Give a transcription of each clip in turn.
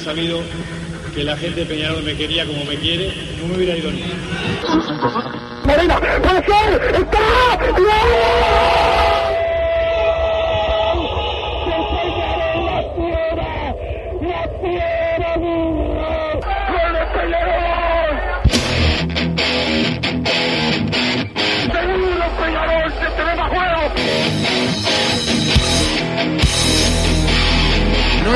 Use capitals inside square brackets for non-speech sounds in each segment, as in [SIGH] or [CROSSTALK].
sabido que la gente de Peñarol me quería como me quiere, no me hubiera ido ni. ¡Morena! ¡Puede ser! ¡Está! no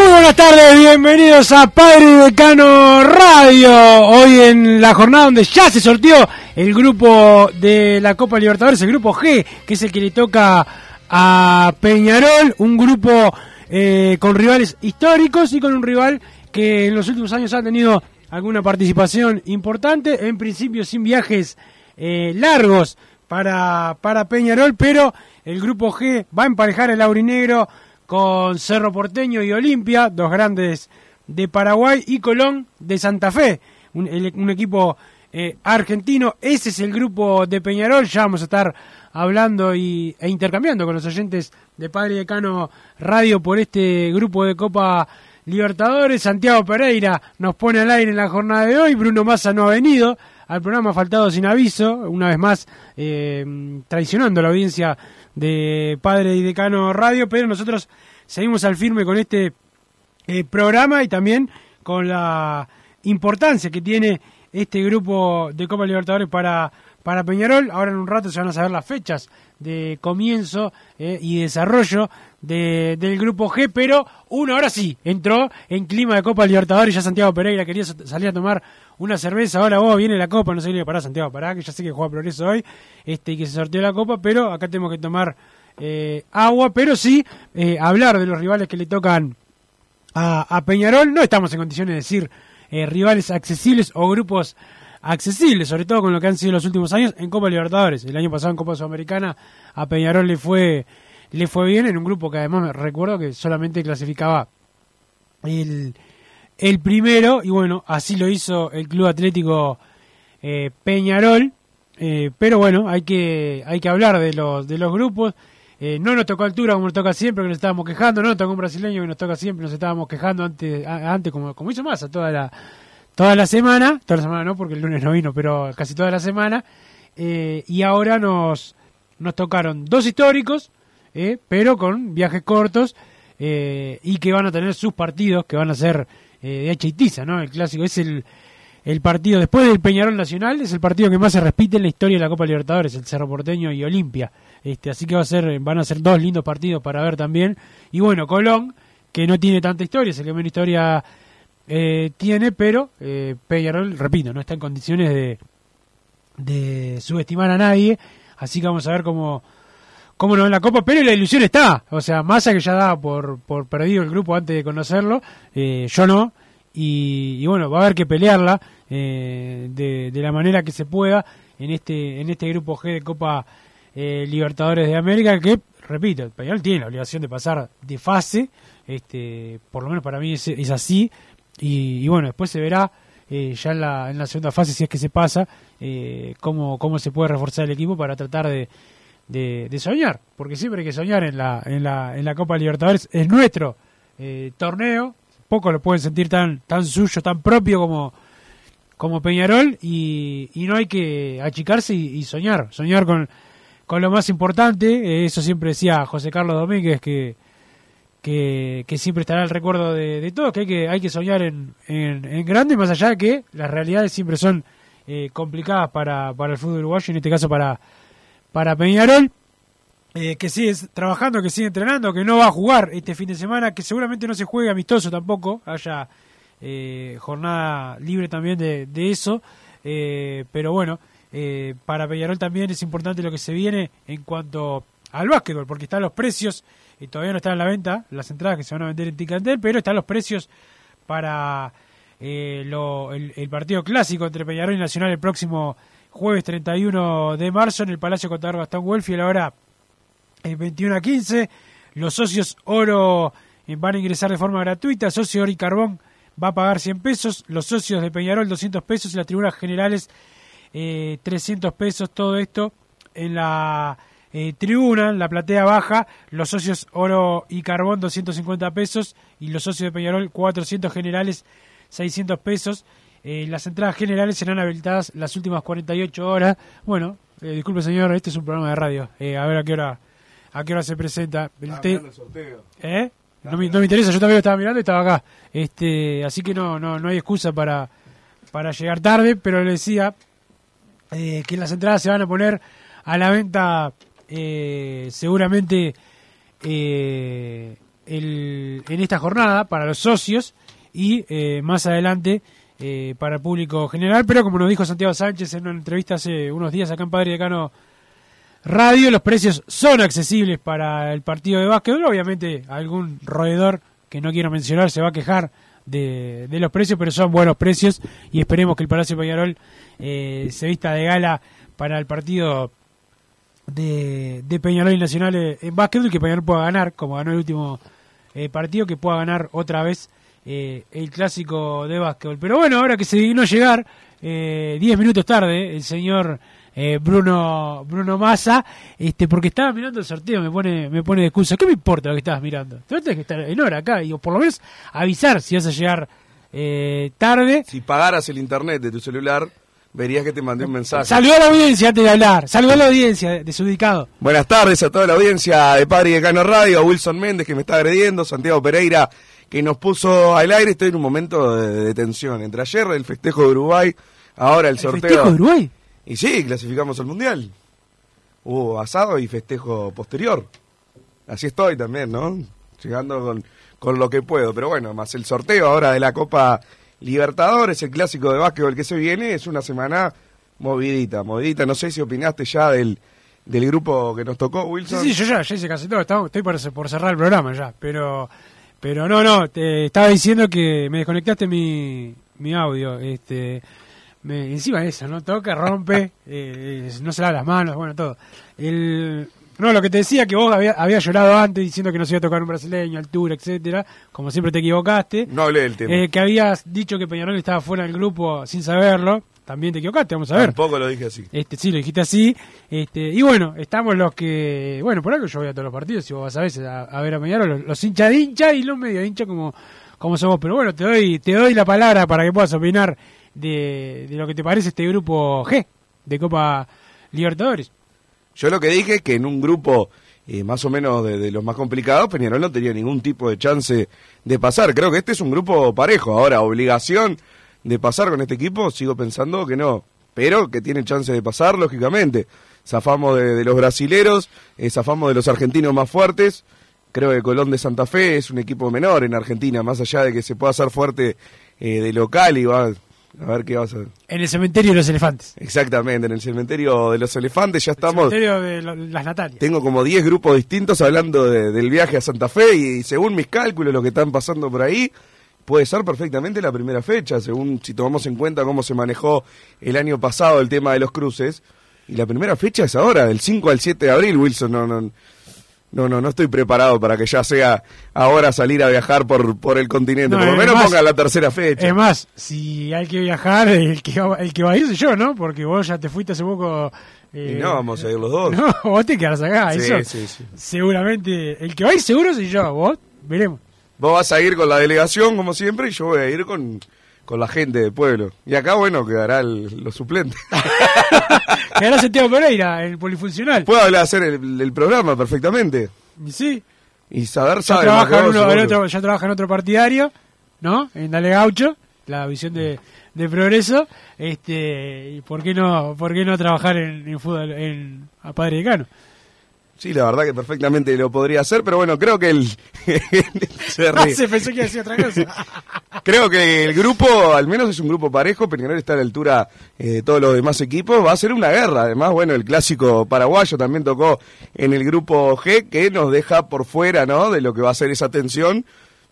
Muy buenas tardes, bienvenidos a Padre Decano Radio. Hoy en la jornada donde ya se sortió el grupo de la Copa Libertadores, el grupo G, que es el que le toca a Peñarol, un grupo eh, con rivales históricos y con un rival que en los últimos años ha tenido alguna participación importante, en principio sin viajes eh, largos para, para Peñarol, pero el grupo G va a emparejar el aurinegro con Cerro Porteño y Olimpia, dos grandes de Paraguay, y Colón de Santa Fe, un, equipo eh, argentino. Ese es el grupo de Peñarol, ya vamos a estar hablando y, e intercambiando con los oyentes de Padre Decano Radio por este grupo de Copa Libertadores. Santiago Pereira nos pone al aire en la jornada de hoy, Bruno Massa no ha venido al programa faltado sin aviso, una vez más eh, traicionando la audiencia de Padre y Decano Radio, pero nosotros seguimos al firme con este eh, programa y también con la importancia que tiene este grupo de Copa Libertadores para, para Peñarol. Ahora en un rato se van a saber las fechas de comienzo eh, y desarrollo del grupo G, pero uno ahora sí entró en clima de Copa Libertadores. Ya Santiago Pereira quería salir a tomar una cerveza. Ahora vos viene la Copa, no sé qué para Santiago, para que ya sé que juega Progreso hoy este, y que se sorteó la Copa, pero acá tenemos que tomar eh, agua, pero sí eh, hablar de los rivales que le tocan a, Peñarol. No estamos en condiciones de decir eh, rivales accesibles o grupos accesibles, sobre todo con lo que han sido los últimos años en Copa Libertadores. El año pasado en Copa Sudamericana a Peñarol le fue le fue bien en un grupo que además me recuerdo que solamente clasificaba el, el primero y bueno, así lo hizo el Club Atlético eh, Peñarol. Eh, pero bueno, hay que hay que hablar de los de los grupos. Eh, no nos tocó altura como nos toca siempre, que nos estábamos quejando. No nos tocó un brasileño que nos toca siempre, nos estábamos quejando antes, antes como, como hizo Massa toda la toda la semana. Toda la semana no, porque el lunes no vino, pero casi toda la semana. y ahora nos nos tocaron dos históricos pero con viajes cortos y que van a tener sus partidos que van a ser eh, de hacha ¿no? El clásico es el, el partido después del Peñarol Nacional, es el partido que más se repite en la historia de la Copa Libertadores, el Cerro Porteño y Olimpia. Este, así que va a ser, van a ser dos lindos partidos para ver también. Y bueno, Colón, que no tiene tanta historia, es el que menos historia tiene, pero Peñarol, repito, no está en condiciones de, de subestimar a nadie. Así que vamos a ver cómo, cómo no en la Copa, pero la ilusión está. O sea, Massa que ya daba por, por perdido el grupo antes de conocerlo, eh, yo no. Y, bueno, va a haber que pelearla eh, de, la manera que se pueda en este en este grupo G de Copa eh, Libertadores de América, que, repito, el Peñarol tiene la obligación de pasar de fase, este por lo menos para mí es, es así. Y, bueno, después se verá ya en la, en la segunda fase, si es que se pasa, cómo, cómo se puede reforzar el equipo para tratar de de, soñar, porque siempre hay que soñar en la, en la, en la Copa Libertadores. Es nuestro eh, torneo, poco lo pueden sentir tan, tan suyo, tan propio como, como Peñarol, y, y no hay que achicarse y, soñar, soñar con, con lo más importante. Eh, eso siempre decía José Carlos Domínguez, que, que, siempre estará el recuerdo de, de todos, que hay que, hay que soñar en, en, grande, más allá de que las realidades siempre son eh, complicadas para, para el fútbol uruguayo, en este caso para para Peñarol. eh, que sigue trabajando, que sigue entrenando, que no va a jugar este fin de semana, que seguramente no se juegue amistoso tampoco, haya eh, jornada libre también de, eso, eh, pero bueno, eh, para Peñarol también es importante lo que se viene en cuanto al básquetbol, porque están los precios, y todavía no están en la venta, las entradas que se van a vender en Ticantel, pero están los precios para eh, lo- el, el partido clásico entre Peñarol y Nacional el próximo jueves 31 de marzo en el Palacio Contador Gastón Welfi a la hora eh, 21 a 15. Los socios oro eh, van a ingresar de forma gratuita. Socio Oro y Carbón va a pagar 100 pesos. Los socios de Peñarol 200 pesos y las tribunas generales eh, 300 pesos. Todo esto en la eh, tribuna, en la platea baja. Los socios Oro y Carbón 250 pesos y los socios de Peñarol 400 generales 600 pesos. Eh, las entradas generales serán habilitadas las últimas 48 horas. Bueno, eh, disculpe señor, este es un programa de radio. Eh, a ver a qué hora a qué hora se presenta. El te- ¿Eh? No me, no me interesa, yo también lo estaba mirando y estaba acá. Este, así que no, no, no hay excusa para, para llegar tarde, pero le decía que las entradas se van a poner a la venta eh, seguramente el- en esta jornada para los socios y más adelante eh, para el público general. Pero como nos dijo Santiago Sánchez en una entrevista hace unos días acá en Padre Decano Radio, los precios son accesibles para el partido de básquetbol. Obviamente algún roedor que no quiero mencionar se va a quejar de, los precios, pero son buenos precios y esperemos que el Palacio Peñarol eh, se vista de gala para el partido de, de Peñarol y Nacional eh, en básquetbol que Peñarol pueda ganar, como ganó el último eh, partido, que pueda ganar otra vez eh, el clásico de básquetbol. Pero bueno, ahora que se dignó llegar, eh, 10 minutos tarde, el señor eh, Bruno Bruno Massa, este, porque estaba mirando el sorteo, me pone me pone de excusa. ¿Qué me importa lo que estabas mirando? Tienes que estar en hora acá, y o por lo menos avisar si vas a llegar eh, tarde. Si pagaras el internet de tu celular, verías que te mandé un mensaje. Saludó a la audiencia antes de hablar, saludó a la audiencia desubicado. Buenas tardes a toda la audiencia de Padre y Decano Radio, a Wilson Méndez que me está agrediendo, Santiago Pereira que nos puso al aire. Estoy en un momento de, de tensión. Entre ayer el festejo de Uruguay, ahora el, ¿El sorteo. festejo de Uruguay? Y sí, clasificamos al Mundial. Hubo asado y festejo posterior. Así estoy también, ¿no? Llegando con, con lo que puedo. Pero bueno, más el sorteo ahora de la Copa Libertadores, el clásico de básquetbol que se viene, es una semana movidita, movidita. No sé si opinaste ya del, del grupo que nos tocó, Sí, Wilson. sí, yo ya, ya hice casi todo, estoy por, por cerrar el programa ya, pero pero no, no, te estaba diciendo que me desconectaste mi, mi audio, este me, encima de eso, ¿no? Toca, rompe, [LAUGHS] eh, no se lava las manos, bueno, todo. El, no, lo que te decía que vos había, había llorado antes diciendo que no se iba a tocar un brasileño, altura, etcétera, como siempre te equivocaste. No hablé del tema. Eh, que habías dicho que Peñarol estaba fuera del grupo sin saberlo, también te equivocaste, vamos a ver. Tampoco lo dije así. Este, sí, lo dijiste así. Este, y bueno, estamos los que. Bueno, por algo yo voy a todos los partidos, si vos vas a veces a, a ver a Peñarol, los, los hinchas de hincha y los medio hincha como, como somos. Pero bueno, te doy, te doy la palabra para que puedas opinar de, de lo que te parece este grupo G de Copa Libertadores. Yo lo que dije es que en un grupo eh, más o menos de, de los más complicados, Peñarol no tenía ningún tipo de chance de pasar. Creo que este es un grupo parejo. Ahora, obligación de pasar con este equipo, sigo pensando que no. Pero que tiene chance de pasar, lógicamente. Zafamos de, de los brasileros, eh, zafamos de los argentinos más fuertes. Creo que Colón de Santa Fe es un equipo menor en Argentina, más allá de que se pueda hacer fuerte eh, de local y va a ver qué vas a... En el cementerio de los elefantes. Exactamente, en el cementerio de los elefantes ya El estamos... cementerio de lo- las Natalias. Tengo como 10 grupos distintos hablando de- del viaje a Santa Fe y, según mis cálculos, lo que están pasando por ahí, puede ser perfectamente la primera fecha, según si tomamos en cuenta cómo se manejó el año pasado el tema de los cruces. Y la primera fecha es ahora, del 5 al 7 de abril, Wilson. No, no, no, no, no estoy preparado para que ya sea ahora salir a viajar por, por el continente. No, por lo menos más- pongan la tercera fecha. Es más, si hay que viajar, el que, va, el que va a ir soy yo, ¿no? Porque vos ya te fuiste hace poco. eh, Y no, vamos a ir los dos. [LAUGHS] No, vos te quedás acá. Sí, eso, sí, sí. Seguramente, el que va a ir seguro soy yo, vos veremos. Vos vas a ir con la delegación, como siempre, y yo voy a ir con, con la gente del pueblo. Y acá, bueno, quedará el, los suplentes. [LAUGHS] Quedará Santiago Pereira, el polifuncional. Puedo hablar, hacer el, el programa perfectamente. Y sí, Y saber, ya sabe más que trabaja, en vos, uno- en seguro. otro, ya trabaja en otro partidario, ¿no? En Dale Gaucho, la visión de, de progreso. Este, y ¿por qué no, por qué no trabajar en, en fútbol, en, a Padre Decano? Sí, la verdad que perfectamente lo podría hacer, pero bueno, creo que el... [LAUGHS] se ríe. Se pensó que iba a decir otra cosa. [LAUGHS] Creo que el grupo, al menos es un grupo parejo, Peñarol está a la altura eh, de todos los demás equipos, va a ser una guerra. Además, bueno, el clásico paraguayo también tocó en el grupo G, que nos deja por fuera, ¿no? De lo que va a ser esa tensión,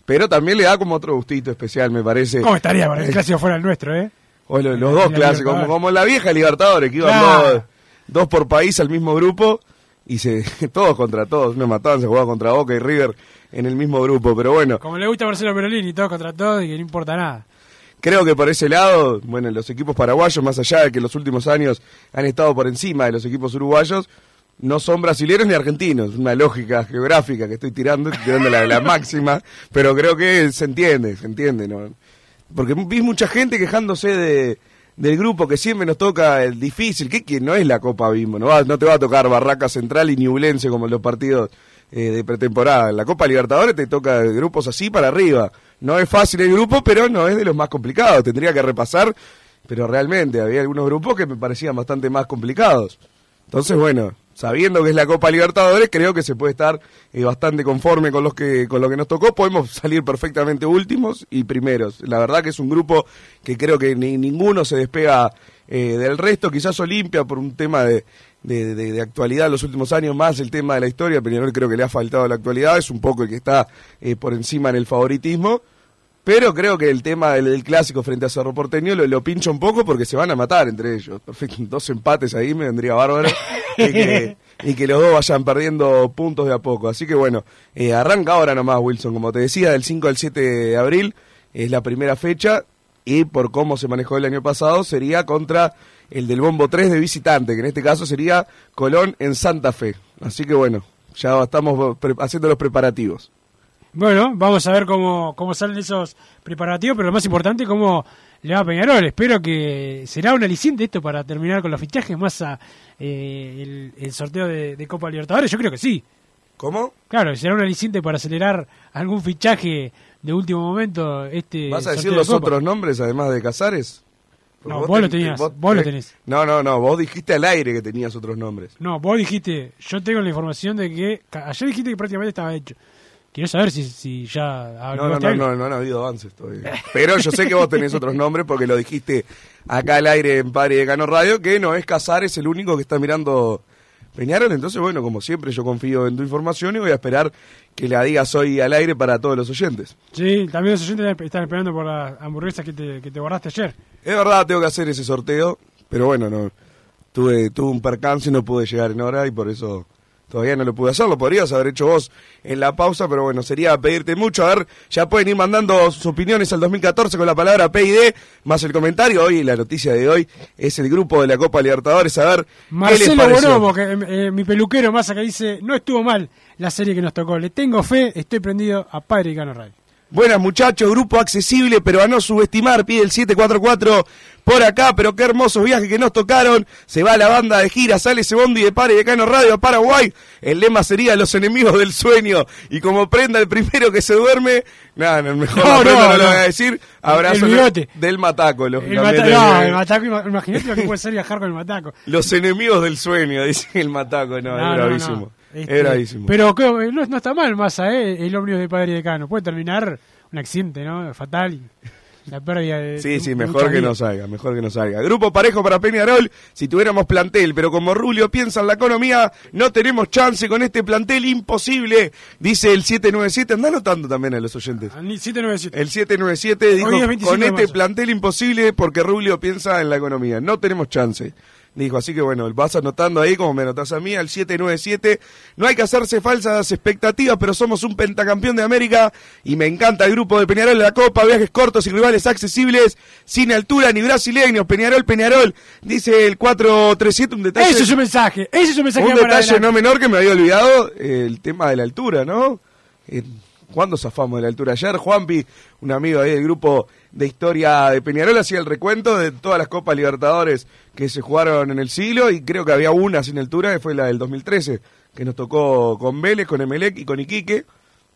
pero también le da como otro gustito especial, me parece. ¿Cómo estaría para el clásico fuera el nuestro, eh? O lo- los, dos clásicos, como, la vieja Libertadores, que iban Claro. dos, dos por país al mismo grupo y se [LAUGHS] todos contra todos, me mataban, se jugaba contra Boca y River en el mismo grupo, pero bueno, Como le gusta a Marcelo Perolini, todo contra todo y que no importa nada. creo que por ese lado, bueno, los equipos paraguayos, más allá de que en los últimos años han estado por encima de los equipos uruguayos, no son brasileños ni argentinos, una lógica geográfica que estoy tirando, estoy tirando la, la [LAUGHS] máxima, pero creo que se entiende, se entiende, ¿no? Porque vi mucha gente quejándose de, del grupo que siempre nos toca el difícil, que, no es la Copa Bimbo, no, va- no te va a tocar Barraca Central y Ñublense como en los partidos eh, de pretemporada. En la Copa Libertadores te toca grupos así para arriba. No es fácil el grupo, pero no es de los más complicados. Tendría que repasar, pero realmente había algunos grupos que me parecían bastante más complicados. Entonces, bueno, sabiendo que es la Copa Libertadores, creo que se puede estar eh, bastante conforme con los que con lo que nos tocó. Podemos salir perfectamente últimos y primeros. La verdad que es un grupo que creo que ni, ninguno se despega eh, del resto. Quizás Olimpia por un tema de, de, actualidad en los últimos años, más el tema de la historia. Peñarol creo que le ha faltado la actualidad. Es un poco el que está eh, por encima en el favoritismo. Pero creo que el tema del, clásico frente a Cerro Porteño lo, lo pincha un poco porque se van a matar entre ellos. [LAUGHS] Dos empates ahí me vendría bárbaro. y, que, los dos vayan perdiendo puntos de a poco. Así que bueno, eh, arranca ahora nomás Wilson. Como te decía, del 5 al 7 de abril es la primera fecha. Y por cómo se manejó el año pasado, sería contra el del Bombo 3 de visitante, que en este caso sería Colón en Santa Fe. Así que bueno, ya estamos haciendo los preparativos. Bueno, vamos a ver cómo, cómo salen esos preparativos, pero lo más importante, cómo le va a Peñarol. Espero que será un aliciente esto para terminar con los fichajes, más a, eh, el, el sorteo de, de Copa Libertadores. Yo creo que sí. ¿Cómo? Claro, será un aliciente para acelerar algún fichaje de último momento. Este ¿Vas a decir de los otros nombres además de Casares? Porque No, vos lo ten- tenías, vos lo tenés. No, no, no, vos dijiste al aire que tenías otros nombres. No, vos dijiste, yo tengo la información de que. Ayer dijiste que prácticamente estaba hecho. Quiero saber si, si ya. No, no, no, algo. no, no han habido avances todavía. Pero yo sé que vos tenés otros nombres porque lo dijiste acá al aire en Padre de Cano Radio, que no es Casares el único que está mirando Peñarol. Entonces, bueno, como siempre, yo confío en tu información y voy a esperar que la digas hoy al aire para todos los oyentes. Sí, también los oyentes están esperando por las hamburguesas que te, que te guardaste ayer. Es verdad, tengo que hacer ese sorteo, pero bueno, no tuve, tuve un percance y no pude llegar en hora y por eso todavía no lo pude hacer. Lo podrías haber hecho vos en la pausa, pero bueno, sería pedirte mucho. A ver, ya pueden ir mandando sus opiniones al 2014 con la palabra PID, más el comentario. Hoy, la noticia de hoy es el grupo de la Copa Libertadores. A ver, ¿qué les Marcelo pareció? Bonomo, que, eh, mi peluquero más acá dice, no estuvo mal la serie que nos tocó. Le tengo fe, estoy prendido a Padre y Cano Radio. Buenas muchachos, grupo accesible, pero a no subestimar, pide el 744 por acá, pero qué hermosos viajes que nos tocaron. Se va la banda de gira, sale ese bondi de Pare de Cano Radio a Paraguay. El lema sería los enemigos del sueño. Y como prenda el primero que se duerme, nada, no, mejor No, no, no, lo voy a decir. Abrazo del mataco, El mata- no, el mataco, ima- imagínate lo que puede ser viajar con el mataco. Los enemigos del sueño, [LAUGHS] dice el mataco. No, No, es. Es Este, bravísimo. Pero no, no está mal, Massa, ¿eh? el ómnibus de Padre y Decano. Puede terminar un accidente, ¿no? Fatal. La pérdida de. Sí, de- sí, de mejor que no salga, mejor que no salga. Grupo parejo para Peñarol, si tuviéramos plantel, pero como Rulio piensa en la economía, no tenemos chance con este plantel imposible, dice el 797, anda anotando también a los oyentes. Ni 797. El 797 dijo, Hoy es 25 con este marzo". plantel imposible porque Rubio piensa en la economía, no tenemos chance. Dijo, así que bueno, vas anotando ahí como me anotas a mí, al 797. No hay que hacerse falsas expectativas, pero somos un pentacampeón de América y me encanta el grupo de Peñarol de la Copa, viajes cortos y rivales accesibles, sin altura ni brasileños. Peñarol, Peñarol, dice el 437, un detalle. Ese es su mensaje. Ese es su mensaje Un detalle no menor que me había olvidado, el tema de la altura, ¿no? ¿Cuándo zafamos de la altura? Ayer Juanpi, un amigo ahí del grupo de historia de Peñarol, hacía el recuento de todas las Copas Libertadores que se jugaron en el siglo y creo que había una sin altura, que fue la del 2013, que nos tocó con Vélez, con Emelec y con Iquique.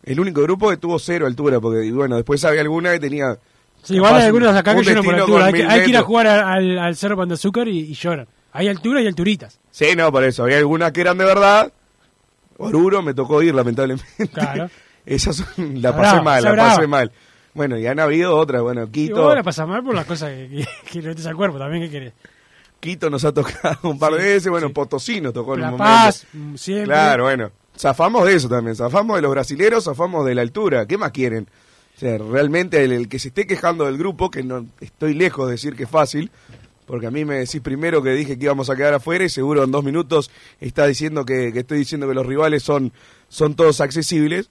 El único grupo que tuvo cero altura, porque bueno, después había alguna que tenía... Sí, igual hay algunos acá que lloran por altura. Hay que, mil hay que ir a jugar al, al Cerro Pan de Azúcar y, y lloran. Hay altura y alturitas. Sí, no, por eso. Había algunas que eran de verdad Oruro me tocó ir, lamentablemente. Claro. [LAUGHS] Esa son- [LAUGHS] la pasé mal, la bravo. pasé mal. Bueno, y han habido otras, bueno, Y Quito, vos la pasás mal por las cosas que, que, [LAUGHS] que le metes al cuerpo también, ¿qué querés? Quito nos ha tocado un par de veces, bueno, sí. Potosí nos tocó en La un Paz, momento. mm, siempre. Claro, bueno, zafamos de eso también, zafamos de los brasileros, zafamos de la altura, ¿qué más quieren? O sea, realmente el, el que se esté quejando del grupo, que no estoy lejos de decir que es fácil, porque a mí me decís primero que dije que íbamos a quedar afuera y seguro en dos minutos está diciendo que, que estoy diciendo que los rivales son, son todos accesibles,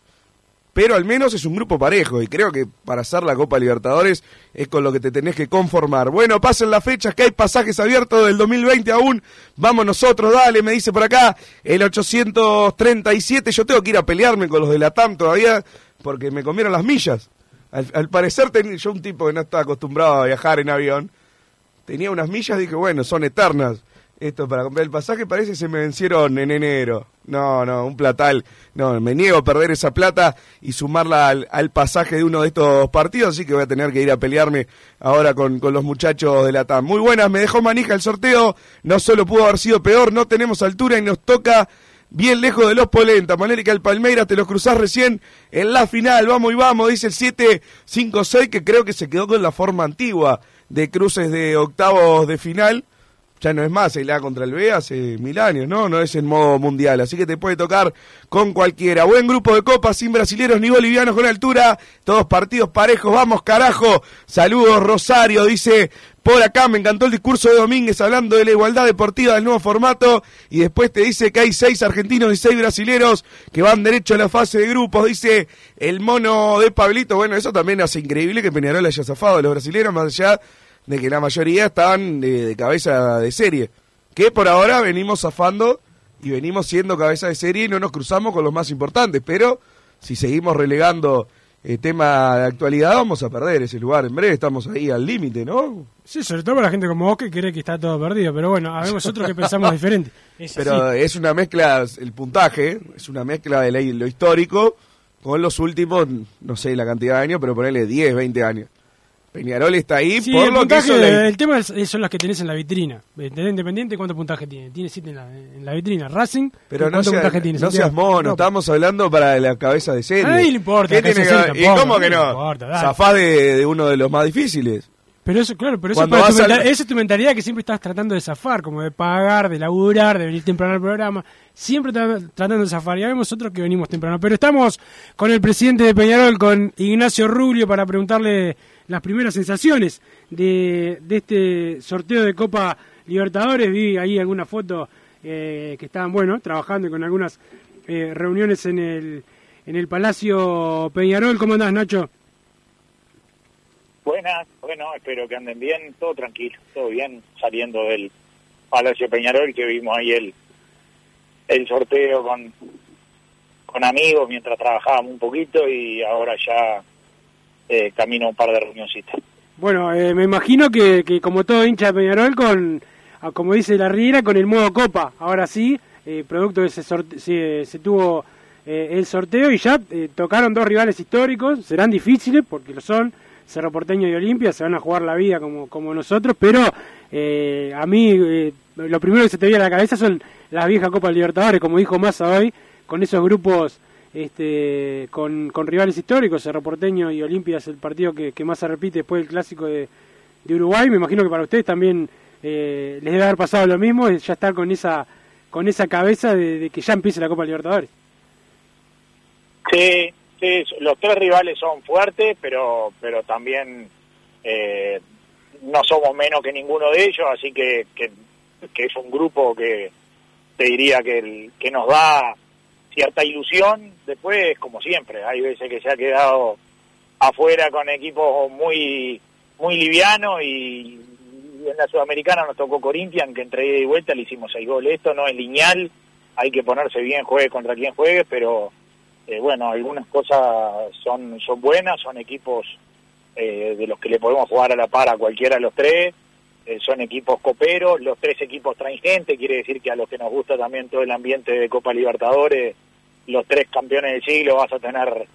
pero al menos es un grupo parejo y creo que para hacer la Copa Libertadores es con lo que te tenés que conformar. Bueno, pasen las fechas que hay pasajes abiertos del 2020 aún. Vamos nosotros, dale, me dice por acá el 837. Yo tengo que ir a pelearme con los de la TAM todavía porque me comieron las millas. Al, parecer, ten- yo un tipo que no está acostumbrado a viajar en avión, tenía unas millas, dije, bueno, son eternas. Esto para comprar el pasaje parece que se me vencieron en enero. No, no, un platal. No, me niego a perder esa plata y sumarla al, al pasaje de uno de estos partidos, así que voy a tener que ir a pelearme ahora con, con los muchachos de la TAM. Muy buenas, me dejó manija el sorteo. No solo pudo haber sido peor, no tenemos altura y nos toca bien lejos de los Polenta. Manera que al Palmeiras te los cruzás recién en la final. Vamos y vamos, dice el 7-5-6, que creo que se quedó con la forma antigua de cruces de octavos de final. Ya no es más, el A contra el B hace mil años, ¿no? No es en modo mundial, así que te puede tocar con cualquiera. Buen grupo de copas, sin brasileros ni bolivianos con altura, todos partidos parejos, vamos carajo. Saludos Rosario, dice por acá, me encantó el discurso de Domínguez hablando de la igualdad deportiva del nuevo formato y después te dice que hay seis argentinos y seis brasileros que van derecho a la fase de grupos, dice el mono de Pablito. Bueno, eso también hace increíble que Peñarol haya zafado de los brasileros, más allá de que la mayoría estaban de, de cabeza de serie. Que por ahora venimos zafando y venimos siendo cabeza de serie y no nos cruzamos con los más importantes. Pero si seguimos relegando el tema de actualidad, vamos a perder ese lugar. En breve estamos ahí al límite, ¿no? Sí, sobre todo para la gente como vos que cree que está todo perdido. Pero bueno, habemos otros que pensamos [LAUGHS] diferente. Es Pero así. es una mezcla, el puntaje, es una mezcla de lo histórico con los últimos, no sé la cantidad de años, pero ponerle 10, 20 años. Peñarol está ahí Sí, por el lo que puntaje, hizo la- el tema es- son las que tenés en la vitrina. ¿Entendés? Independiente, ¿cuánto puntaje tiene? Tiene 7 en la, en la vitrina. Racing, Pero no, ¿cuánto sea- puntaje tiene? no seas mono, No, estamos hablando para la cabeza de serie. A nadie le importa, ¿Qué tiene que- ¿Y cómo que no importa. Zafás de, de uno de los más difíciles. Pero eso, claro, pero eso, es tu al- mental- esa es tu mentalidad que siempre estás tratando de zafar, como de pagar, de laburar, de venir temprano al programa. Siempre tra- tratando de zafar. Ya vemos otros que venimos temprano. Pero estamos con el presidente de Peñarol, con Ignacio Rubio, para preguntarle las primeras sensaciones de, de este sorteo de Copa Libertadores. Vi ahí alguna foto eh, que estaban, bueno, trabajando con algunas eh, reuniones en el, en el Palacio Peñarol. ¿Cómo andás, Nacho? Buenas, bueno, espero que anden bien, todo tranquilo, todo bien, saliendo del Palacio Peñarol, que vimos ahí el, el sorteo con, con amigos mientras trabajábamos un poquito y ahora ya eh, camino a un par de reunioncitas. Bueno, eh, me imagino que, que como todo hincha de Peñarol, con, a- como dice la Riera, con el modo Copa. Ahora sí, eh, producto de ese sorte se, se tuvo eh, el sorteo y ya eh, tocaron dos rivales históricos. Serán difíciles porque lo son. Cerro Porteño y Olimpia se van a jugar la vida como, como nosotros, pero eh, a mí eh, lo primero que se te viene a la cabeza son las viejas Copas Libertadores, como dijo Massa hoy, con esos grupos este, con, con rivales históricos, Cerro Porteño y Olimpia es el partido que, que más se repite después del clásico de, de Uruguay. Me imagino que para ustedes también eh, les debe haber pasado lo mismo, ya estar con esa con esa cabeza de, de que ya empiece la Copa Libertadores. Sí, sí, los tres rivales son fuertes, pero pero también eh, no somos menos que ninguno de ellos, así que, que, que es un grupo que te diría que, el- que nos da cierta ilusión. Después, como siempre, hay veces que se ha quedado afuera con equipos muy muy livianos y, en la Sudamericana nos tocó Corinthians, que entre ida y vuelta le hicimos seis goles. Esto no es lineal, hay que ponerse bien, juegue contra quien juegue, pero eh, bueno, algunas cosas son, son buenas, son equipos eh, de los que le podemos jugar a la par a cualquiera de los tres, eh, son equipos coperos, los tres equipos traen quiere decir que a los que nos gusta también todo el ambiente de Copa Libertadores, los tres campeones del siglo vas a tener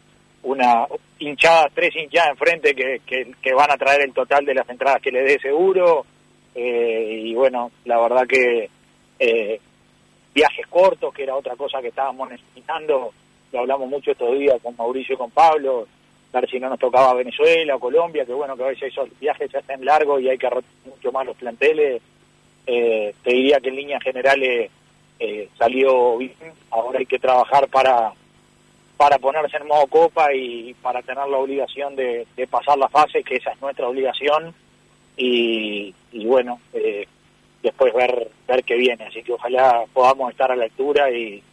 una hinchada, tres hinchadas enfrente que, que, que van a traer el total de las entradas que le dé seguro, eh, y bueno, la verdad que... Eh, viajes cortos, que era otra cosa que estábamos necesitando, lo hablamos mucho estos días con Mauricio y con Pablo, ver si no nos tocaba Venezuela o Colombia, que bueno, que a veces esos viajes se hacen largos y hay que rotar mucho más los planteles. Eh, te diría que en líneas generales eh, salió bien, ahora hay que trabajar para para ponerse en modo copa y para tener la obligación de, pasar la fase, que esa es nuestra obligación, y, bueno, eh, después ver ver qué viene. Así que ojalá podamos estar a la altura y,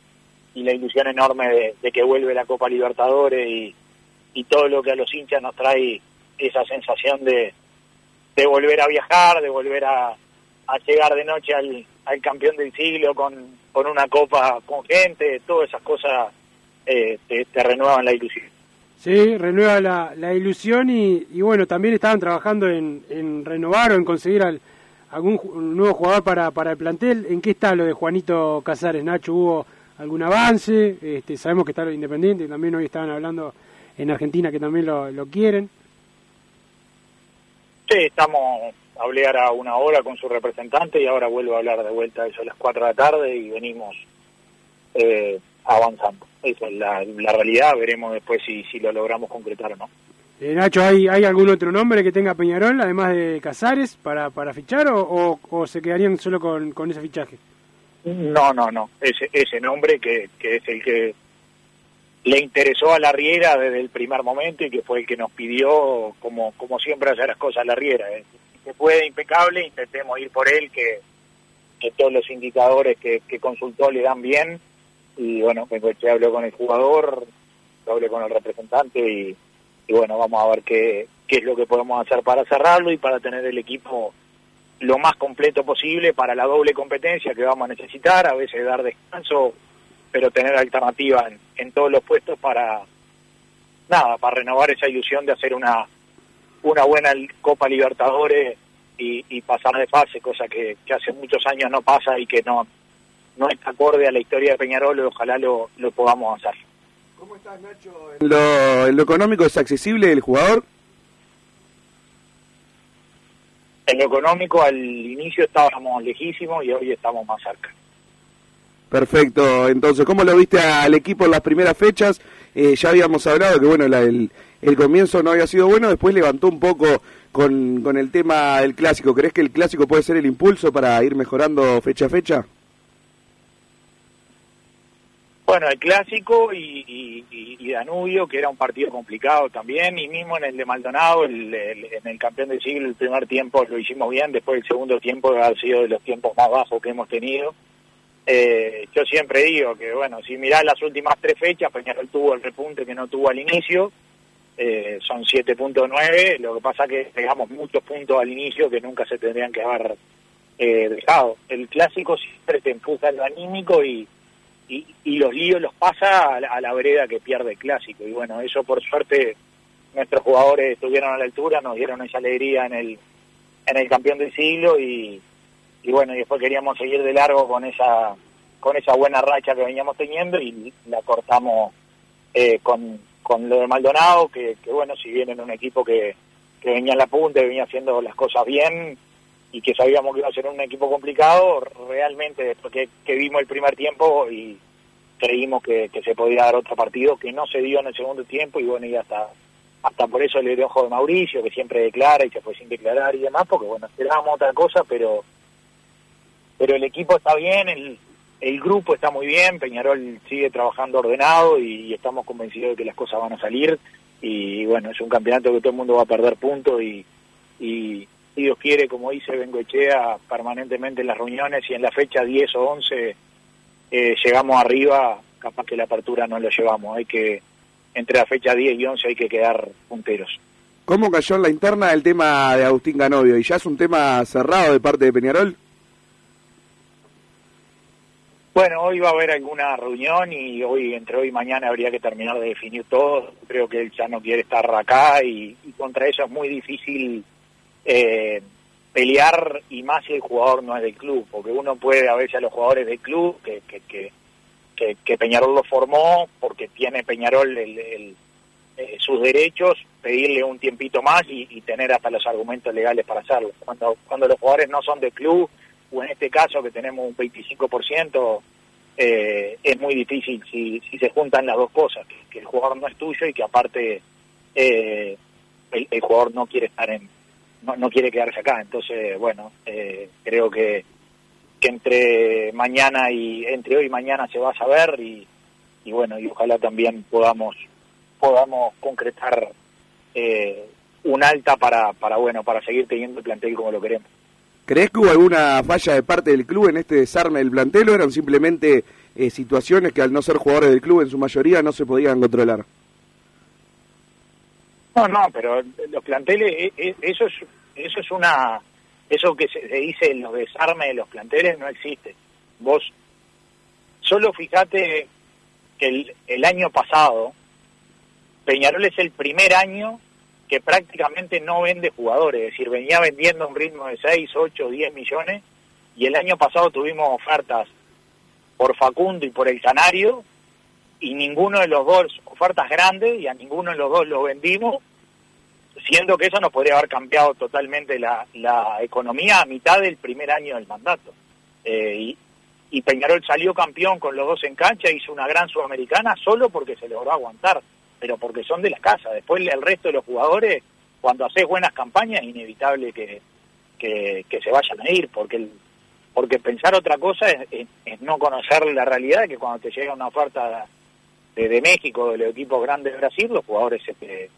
la ilusión enorme de, que vuelve la Copa Libertadores y, y todo lo que a los hinchas nos trae esa sensación de, de volver a viajar, de volver a, a llegar de noche al, al campeón del siglo con, con una copa con gente, todas esas cosas eh, te, renuevan la ilusión. Sí, renueva la, la ilusión y, y, bueno, también estaban trabajando en, en renovar o en conseguir al, algún nuevo jugador para, para el plantel. ¿En qué está lo de Juanito Casares, Nacho? ¿Hubo algún avance? Este, sabemos que está lo Independiente, también hoy estaban hablando en Argentina que también lo, lo quieren. Sí, estamos, hablé ahora una hora con su representante y ahora vuelvo a hablar de vuelta eso a las 4 de la tarde y venimos eh, avanzando. Esa es la, la, realidad, veremos después si, si lo logramos concretar o no. Eh, Nacho, ¿hay, ¿hay algún otro nombre que tenga Peñarol, además de Casares, para, para fichar o, o, se quedarían solo con, con ese fichaje? No, no, no. Ese, ese nombre que, que es el que le interesó a la Riera desde el primer momento y que fue el que nos pidió, como, como siempre, hacer las cosas a la Riera. ¿eh? Se puede impecable, intentemos ir por él, que, que todos los indicadores que, consultó le dan bien y bueno, se habló con el jugador, hablé con el representante y, bueno, vamos a ver qué, qué es lo que podemos hacer para cerrarlo y para tener el equipo lo más completo posible para la doble competencia que vamos a necesitar, a veces dar descanso, pero tener alternativa en, en todos los puestos para nada, para renovar esa ilusión de hacer una una buena Copa Libertadores y, y pasar de fase, cosa que, que hace muchos años no pasa y que no no es acorde a la historia de Peñarol, ojalá lo, lo podamos hacer. ¿Cómo estás, Nacho? ¿En lo, ¿En lo económico es accesible el jugador? En lo económico al inicio estábamos lejísimos y hoy estamos más cerca. Perfecto, entonces, ¿cómo lo viste al equipo en las primeras fechas? Eh, ya habíamos hablado que bueno, el, el comienzo no había sido bueno, después levantó un poco con, con el tema del clásico. ¿Crees que el clásico puede ser el impulso para ir mejorando fecha a fecha? Bueno, el clásico y, Danubio, que era un partido complicado también, y mismo en el de Maldonado, el, en el campeón del siglo, el primer tiempo lo hicimos bien, después el segundo tiempo ha sido de los tiempos más bajos que hemos tenido. Eh, yo siempre digo que, bueno, si mirás las últimas tres fechas, Peñarol tuvo el repunte que no tuvo al inicio, eh, son 7.9, lo que pasa que dejamos muchos puntos al inicio que nunca se tendrían que haber eh, dejado. El clásico siempre te empuja en lo anímico y y, y los líos los pasa a la, vereda que pierde el clásico. Y bueno, eso por suerte nuestros jugadores estuvieron a la altura, nos dieron esa alegría en el, en el campeón del siglo y, y bueno, y después queríamos seguir de largo con esa con esa buena racha que veníamos teniendo y la cortamos eh, con, con lo de Maldonado, que, que bueno, si bien en un equipo que, que venía en la punta y venía haciendo las cosas bien, y que sabíamos que iba a ser un equipo complicado, realmente después que, vimos el primer tiempo y creímos que, se podía dar otro partido que no se dio en el segundo tiempo y bueno, y hasta hasta por eso le dio ojo de Mauricio, que siempre declara y se fue sin declarar y demás, porque bueno, esperábamos otra cosa, pero pero el equipo está bien, el, el grupo está muy bien, Peñarol sigue trabajando ordenado y, estamos convencidos de que las cosas van a salir y bueno, es un campeonato que todo el mundo va a perder puntos y, y, Dios quiere, como dice Bengoechea permanentemente en las reuniones y en la fecha 10 o 11 eh, llegamos arriba, capaz que la apertura no lo llevamos. Hay que, entre la fecha 10 y 11 hay que quedar punteros. ¿Cómo cayó en la interna el tema de Agustín Ganovio? ¿Y ya es un tema cerrado de parte de Peñarol? Bueno, hoy va a haber alguna reunión y hoy entre hoy y mañana habría que terminar de definir todo. Creo que él ya no quiere estar acá y contra eso es muy difícil eh, pelear y más si el jugador no es del club, porque uno puede a veces a los jugadores del club que, que, que, que, Peñarol lo formó, porque tiene Peñarol el, eh, sus derechos, pedirle un tiempito más y, tener hasta los argumentos legales para hacerlo. Cuando, cuando los jugadores no son del club, o en este caso que tenemos un 25% eh, es muy difícil si, se juntan las dos cosas, que, el jugador no es tuyo y que aparte eh, el, jugador no quiere estar en, no, no quiere quedarse acá. Entonces, bueno, eh, creo que, que entre mañana y entre hoy y mañana se va a saber y, bueno, y ojalá también podamos podamos concretar un alta para, para bueno para seguir teniendo el plantel como lo queremos. ¿Crees que hubo alguna falla de parte del club en este desarme del plantel o eran simplemente eh, situaciones que al no ser jugadores del club en su mayoría no se podían controlar? No, no, pero los planteles, e, e, eso es, eso es una, eso que se dice en los desarmes de los planteles no existe. Vos solo fíjate que el, el año pasado Peñarol es el primer año que prácticamente no vende jugadores, es decir, venía vendiendo un ritmo de 6, 8, 10 millones y el año pasado tuvimos ofertas por Facundo y por el Canario y ninguno de los dos, ofertas grandes y a ninguno de los dos lo vendimos, siendo que eso nos podría haber cambiado totalmente la, la economía a mitad del primer año del mandato. Eh, y, y Peñarol salió campeón con los dos en cancha, hizo una gran sudamericana solo porque se logró aguantar pero porque son de la casa. Después el resto de los jugadores, cuando haces buenas campañas, es inevitable que, que, se vayan a ir, porque el, porque pensar otra cosa es, no conocer la realidad que cuando te llega una oferta de, de México, de los equipos grandes de Brasil, los jugadores se te,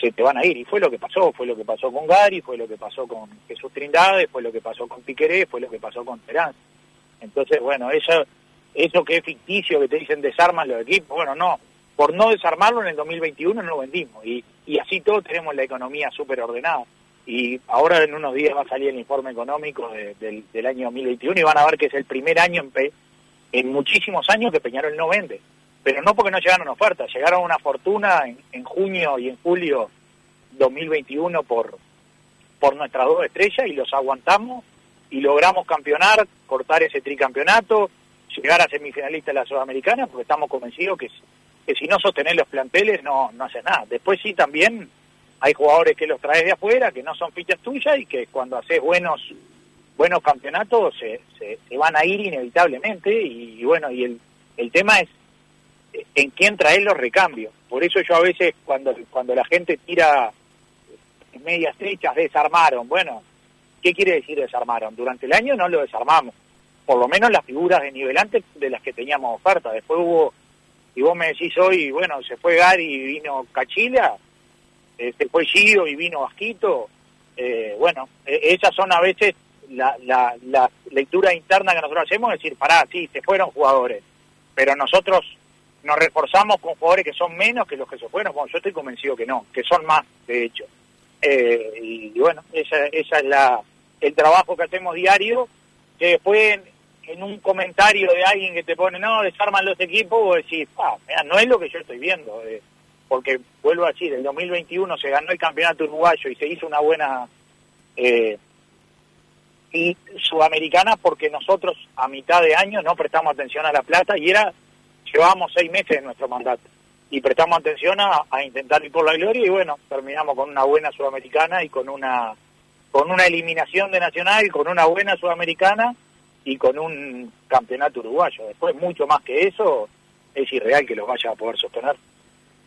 se te van a ir. Y fue lo que pasó, fue lo que pasó con Gary, fue lo que pasó con Jesús Trindade, fue lo que pasó con Piqueré, fue lo que pasó con Terán. Entonces, bueno, eso, eso que es ficticio, que te dicen desarman los equipos, bueno, no, por no desarmarlo en el 2021 no lo vendimos y, así todos tenemos la economía súper ordenada. Y ahora en unos días va a salir el informe económico del, año 2021 y van a ver que es el primer año en, en muchísimos años que Peñarol no vende. Pero no porque no llegaron ofertas, llegaron una fortuna en, en junio y en julio 2021 por, por nuestras dos estrellas y los aguantamos y logramos campeonar, cortar ese tricampeonato, llegar a semifinalista de la Sudamericana porque estamos convencidos que que si no sostenés los planteles no, no haces nada. Después sí también hay jugadores que los traes de afuera, que no son fichas tuyas y que cuando haces buenos buenos campeonatos se, se, van a ir inevitablemente y, bueno, y el, el tema es en quién traes los recambios. Por eso yo a veces cuando, cuando la gente tira medias estrechas, desarmaron, bueno, ¿qué quiere decir desarmaron? Durante el año no lo desarmamos, por lo menos las figuras de nivelante de las que teníamos oferta. Después hubo y vos me decís hoy, bueno, se fue Gary y vino Cachila, eh, se fue Gio y vino Vasquito, eh, bueno, e, esas son a veces la, la, la, lectura interna que nosotros hacemos, es decir, pará, sí, se fueron jugadores, pero nosotros nos reforzamos con jugadores que son menos que los que se fueron, bueno, yo estoy convencido que no, que son más, de hecho. Eh, y, bueno, esa, esa es la el trabajo que hacemos diario, que después en un comentario de alguien que te pone, no, desarman los equipos, vos decís, ah, no es lo que yo estoy viendo. Eh, porque, vuelvo a decir, el 2021 se ganó el campeonato uruguayo y se hizo una buena eh, y sudamericana porque nosotros a mitad de año no prestamos atención a la plata y era, llevábamos seis meses de nuestro mandato y prestamos atención a, a intentar ir por la gloria y bueno, terminamos con una buena sudamericana y con una con una eliminación de Nacional, con una buena sudamericana y con un campeonato uruguayo. Después, mucho más que eso, es irreal que los vaya a poder sostener.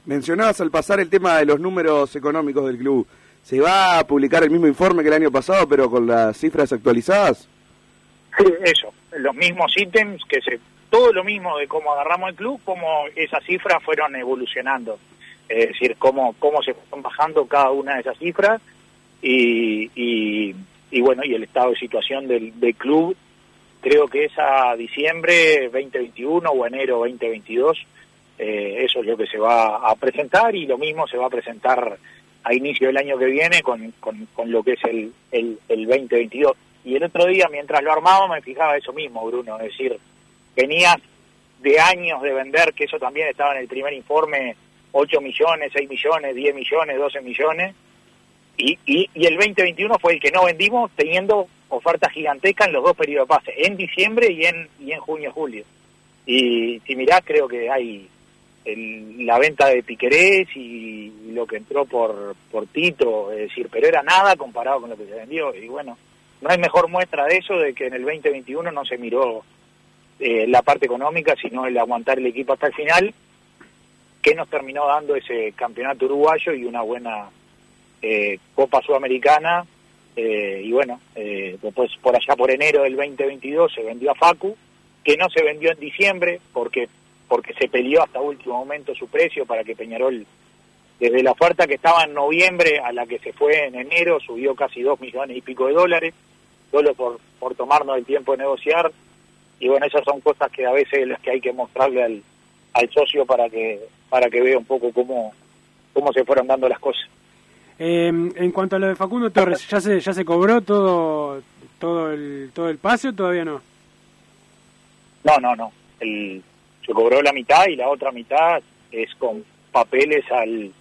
Mencionabas al pasar el tema de los números económicos del club. ¿Se va a publicar el mismo informe que el año pasado, pero con las cifras actualizadas? Sí, eso. Los mismos ítems, que se todo lo mismo de cómo agarramos el club, cómo esas cifras fueron evolucionando. Es decir, cómo, cómo se fueron bajando cada una de esas cifras y, y, y bueno, y el estado de situación del, del club creo que es a diciembre 2021 o enero 2022, eh, eso es lo que se va a presentar y lo mismo se va a presentar a inicio del año que viene con, con, lo que es el, el, el 2022. Y el otro día, mientras lo armaba, me fijaba eso mismo, Bruno, es decir, venías de años de vender, que eso también estaba en el primer informe, 8 millones, 6 millones, 10 millones, 12 millones, y, y, y el 2021 fue el que no vendimos teniendo ofertas gigantescas en los dos periodos de pase, en diciembre y en, y en junio-julio. Y si mirás, creo que hay la venta de Piquerés y lo que entró por, por Tito, es decir, pero era nada comparado con lo que se vendió. Y bueno, no hay mejor muestra de eso de que en el 2021 no se miró eh, la parte económica, sino el aguantar el equipo hasta el final, que nos terminó dando ese campeonato uruguayo y una buena eh, Copa Sudamericana. Eh, y bueno, eh, después por allá por enero del 2022 se vendió a Facu, que no se vendió en diciembre porque porque se peleó hasta último momento su precio para que Peñarol, desde la oferta que estaba en noviembre a la que se fue en enero, subió casi dos millones y pico de dólares, solo por, por tomarnos el tiempo de negociar. Y bueno, esas son cosas que a veces las que hay que mostrarle al, al socio para que para que vea un poco cómo, cómo se fueron dando las cosas. Eh, en cuanto a lo de Facundo Torres, ¿ya se, ya se cobró todo todo el todo el pase o todavía no? No, no, no. El, se cobró la mitad y la otra mitad es con papeles al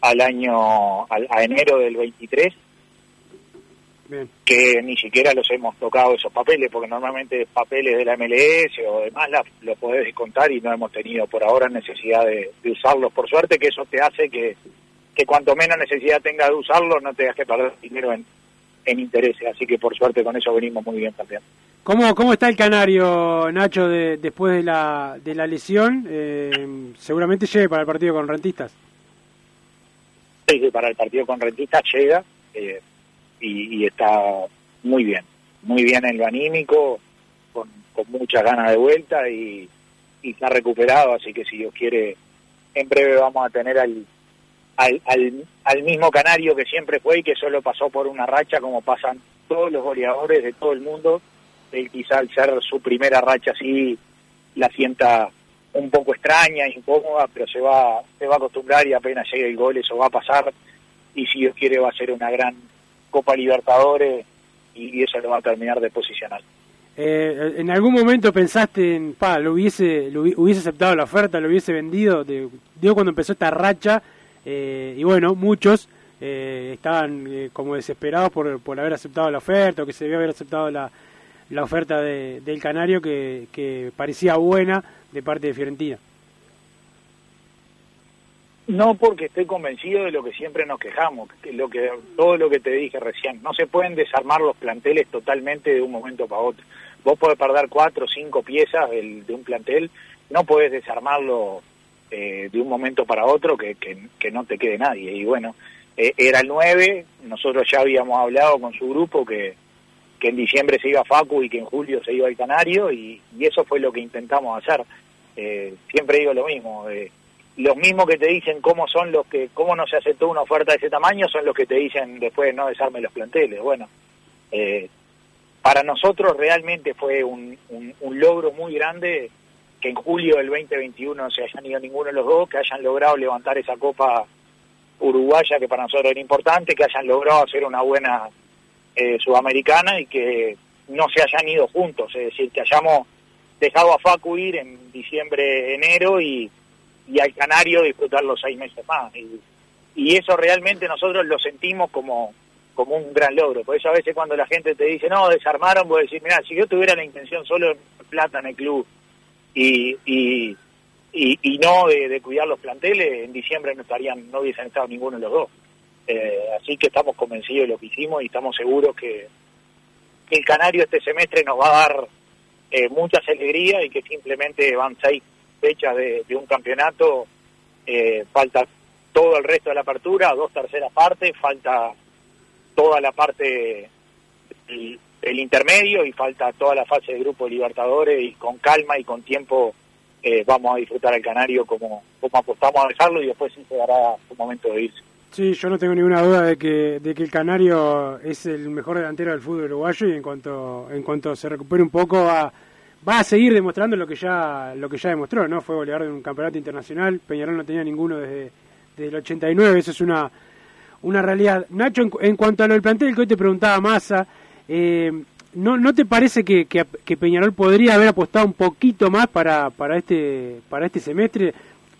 al año al, a enero del 23 Bien. que ni siquiera los hemos tocado esos papeles porque normalmente papeles de la MLS o demás la, lo podés descontar y no hemos tenido por ahora necesidad de, de usarlos por suerte que eso te hace que, que cuanto menos necesidad tenga de usarlos no tengas que perder dinero en, en intereses así que por suerte con eso venimos muy bien también ¿Cómo, ¿Cómo está el Canario, Nacho, de, después de la, de la lesión? Eh, seguramente llegue para el partido con Rentistas. Sí, sí, para el partido con Rentistas llega eh, y, y está muy bien, muy bien en lo anímico, con, con muchas ganas de vuelta y, y está recuperado, así que si Dios quiere, en breve vamos a tener al, al, al, al mismo Canario que siempre fue y que solo pasó por una racha como pasan todos los goleadores de todo el mundo. Él quizá al ser su primera racha así la sienta un poco extraña, incómoda, pero se va, se va a acostumbrar y apenas llegue el gol eso va a pasar y si Dios quiere va a ser una gran Copa Libertadores y eso lo va a terminar de posicionar. Eh, ¿En algún momento pensaste en, pa, lo hubiese, lo hubi- hubiese aceptado la oferta, lo hubiese vendido? Digo, cuando empezó esta racha, eh, y bueno, muchos eh, estaban eh, como desesperados por, por haber aceptado la oferta, o que se debía haber aceptado la, la oferta de, del Canario, que, que parecía buena de parte de Fiorentina. No porque estoy convencido de lo que siempre nos quejamos, que lo que todo lo que te dije recién, no se pueden desarmar los planteles totalmente de un momento para otro. Vos podés perder cuatro o cinco piezas del- de un plantel, no podés desarmarlo eh, de un momento para otro que, que, no te quede nadie. Y bueno, eh, era el 9, nosotros ya habíamos hablado con su grupo que, que en diciembre se iba Facu y que en julio se iba el Canario y, y eso fue lo que intentamos hacer. Eh, siempre digo lo mismo, eh, los mismos que te dicen cómo son los que, cómo no se aceptó una oferta de ese tamaño son los que te dicen después no desarme los planteles. Bueno, para nosotros realmente fue un, un, un logro muy grande en julio del 2021 no se hayan ido ninguno de los dos, que hayan logrado levantar esa copa uruguaya que para nosotros era importante, que hayan logrado hacer una buena eh, sudamericana y que no se hayan ido juntos, es decir, que hayamos dejado a Facu ir en diciembre, enero y, y al Canario disfrutar los seis meses más. Y, eso realmente nosotros lo sentimos como, como un gran logro. Por eso a veces cuando la gente te dice, no, desarmaron, vos decir, mira, si yo tuviera la intención solo de plata en el club y, y, y, no de, cuidar los planteles, en diciembre no estarían, no hubiesen estado ninguno de los dos. Eh, así que estamos convencidos de lo que hicimos y estamos seguros que, el Canario este semestre nos va a dar eh, muchas alegrías y que simplemente van seis fechas de, un campeonato, eh, falta todo el resto de la apertura, dos terceras partes, falta toda la parte del intermedio y falta toda la fase de grupo de Libertadores y con calma y con tiempo eh, vamos a disfrutar al Canario como, como apostamos a dejarlo y después sí se dará su momento de irse. Sí, yo no tengo ninguna duda de que, de que el Canario es el mejor delantero del fútbol uruguayo y en cuanto, en cuanto se recupere un poco va, va a seguir demostrando lo que ya lo que ya demostró, ¿no? Fue goleador de un campeonato internacional, Peñarol no tenía ninguno desde, desde el 89, eso es una, una realidad. Nacho, en, en cuanto a lo del plantel que hoy te preguntaba Massa, eh, ¿no, ¿no te parece que, que, Peñarol podría haber apostado un poquito más para, para, este, para este semestre?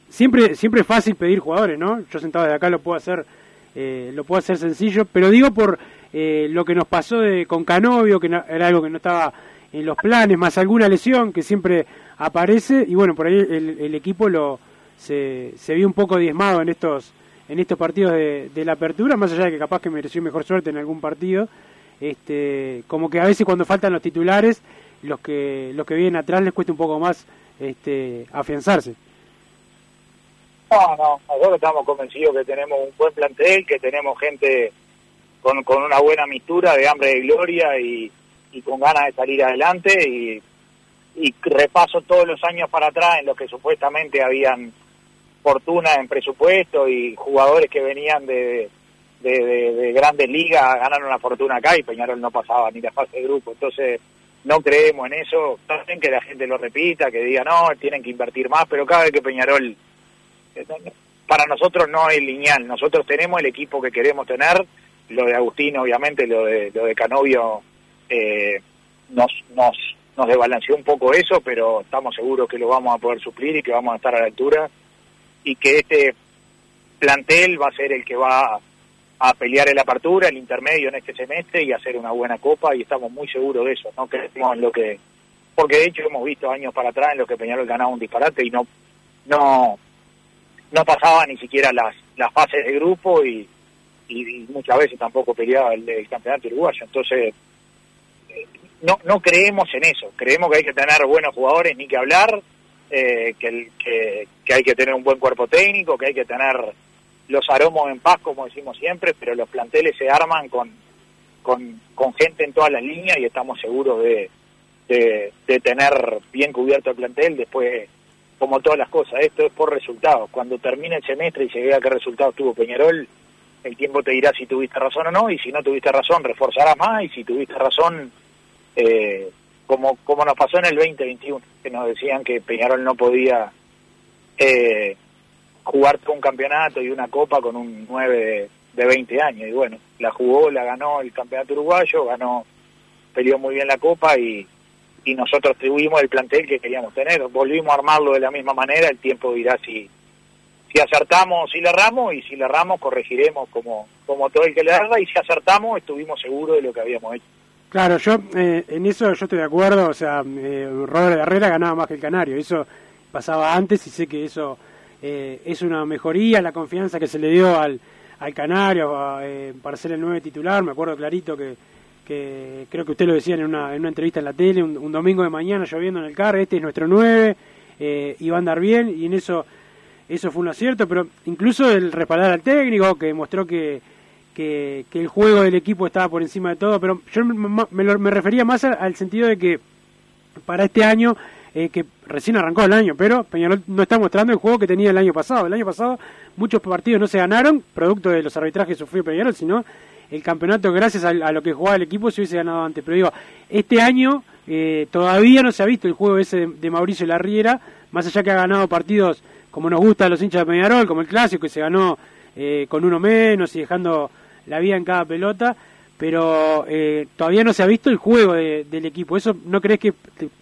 siempre siempre es fácil pedir jugadores, ¿no? Yo sentado desde acá lo puedo hacer eh, lo puedo hacer sencillo, pero digo por eh, lo que nos pasó de, con Canovio, que no- era algo que no estaba en los planes, más alguna lesión que siempre aparece y bueno, por ahí el, el equipo lo se, se vio un poco diezmado en estos en estos partidos de, de la apertura, más allá de que capaz que mereció mejor suerte en algún partido, este como que a veces cuando faltan los titulares los que los que vienen atrás les cueste un poco más este, afianzarse. No, no, nosotros estamos convencidos que tenemos un buen plantel, que tenemos gente con, con una buena mistura de hambre de gloria y, y con ganas de salir adelante y, y repaso todos los años para atrás en los que supuestamente habían fortuna en presupuesto y jugadores que venían de, de, de, de grandes ligas ganaron una fortuna acá y Peñarol no pasaba ni la fase de grupo. Entonces, no creemos en eso. También que la gente lo repita, que diga, no, tienen que invertir más, pero cada vez que Peñarol, para nosotros no es lineal. Nosotros tenemos el equipo que queremos tener. Lo de Agustín, obviamente, lo de, lo de Canovio eh, nos, nos, nos desbalanceó un poco eso, pero estamos seguros que lo vamos a poder suplir y que vamos a estar a la altura y que este plantel va a ser el que va a pelear el apertura, el intermedio en este semestre y hacer una buena copa y estamos muy seguros de eso, no creemos en lo que porque de hecho hemos visto años para atrás en los que Peñarol ganaba un disparate y no no no pasaba ni siquiera las las fases de grupo y, y, muchas veces tampoco peleaba el, el campeonato uruguayo, entonces no no creemos en eso, creemos que hay que tener buenos jugadores ni que hablar, eh, que, que, que hay que tener un buen cuerpo técnico, que hay que tener los aromos en paz, como decimos siempre, pero los planteles se arman con, con, gente en todas las líneas y estamos seguros de, de, de, tener bien cubierto el plantel. Después, como todas las cosas, esto es por resultados. Cuando termine el semestre y se vea qué resultados tuvo Peñarol, el tiempo te dirá si tuviste razón o no, y si no tuviste razón, reforzarás más, y si tuviste razón, eh, como, como nos pasó en el 2021, que nos decían que Peñarol no podía... Eh, jugar todo un campeonato y una copa con un 9 de, de 20 años. Y bueno, la jugó, la ganó el campeonato uruguayo, ganó, peleó muy bien la copa y, y nosotros tuvimos el plantel que queríamos tener. Volvimos a armarlo de la misma manera, el tiempo dirá si, si acertamos, si le erramos, y si le erramos, corregiremos como, como todo el que le erra, y si acertamos, estuvimos seguros de lo que habíamos hecho. Claro, yo eh, en eso yo estoy de acuerdo, o sea, eh, Robert Herrera ganaba más que el Canario, eso pasaba antes y sé que eso eh, es una mejoría, la confianza que se le dio al, al Canario eh, para ser el nueve titular, me acuerdo clarito que, que creo que usted lo decía en una, en una entrevista en la tele, un, domingo de mañana lloviendo en el carro, este es nuestro nueve, eh, y va a andar bien, y en eso eso fue un acierto, pero incluso el respaldar al técnico, que mostró que, que, que el juego del equipo estaba por encima de todo, pero yo me, me, me refería más al sentido de que para este año eh, que recién arrancó el año, pero Peñarol no está mostrando el juego que tenía el año pasado. El año pasado muchos partidos no se ganaron, producto de los arbitrajes que sufrió Peñarol, sino el campeonato gracias a, lo que jugaba el equipo se hubiese ganado antes. Pero digo, este año eh, todavía no se ha visto el juego ese de, de Mauricio Larriera, más allá que ha ganado partidos como nos gusta a los hinchas de Peñarol, como el clásico, que se ganó eh, con uno menos y dejando la vida en cada pelota pero eh, todavía no se ha visto el juego de, del equipo. ¿Eso no crees que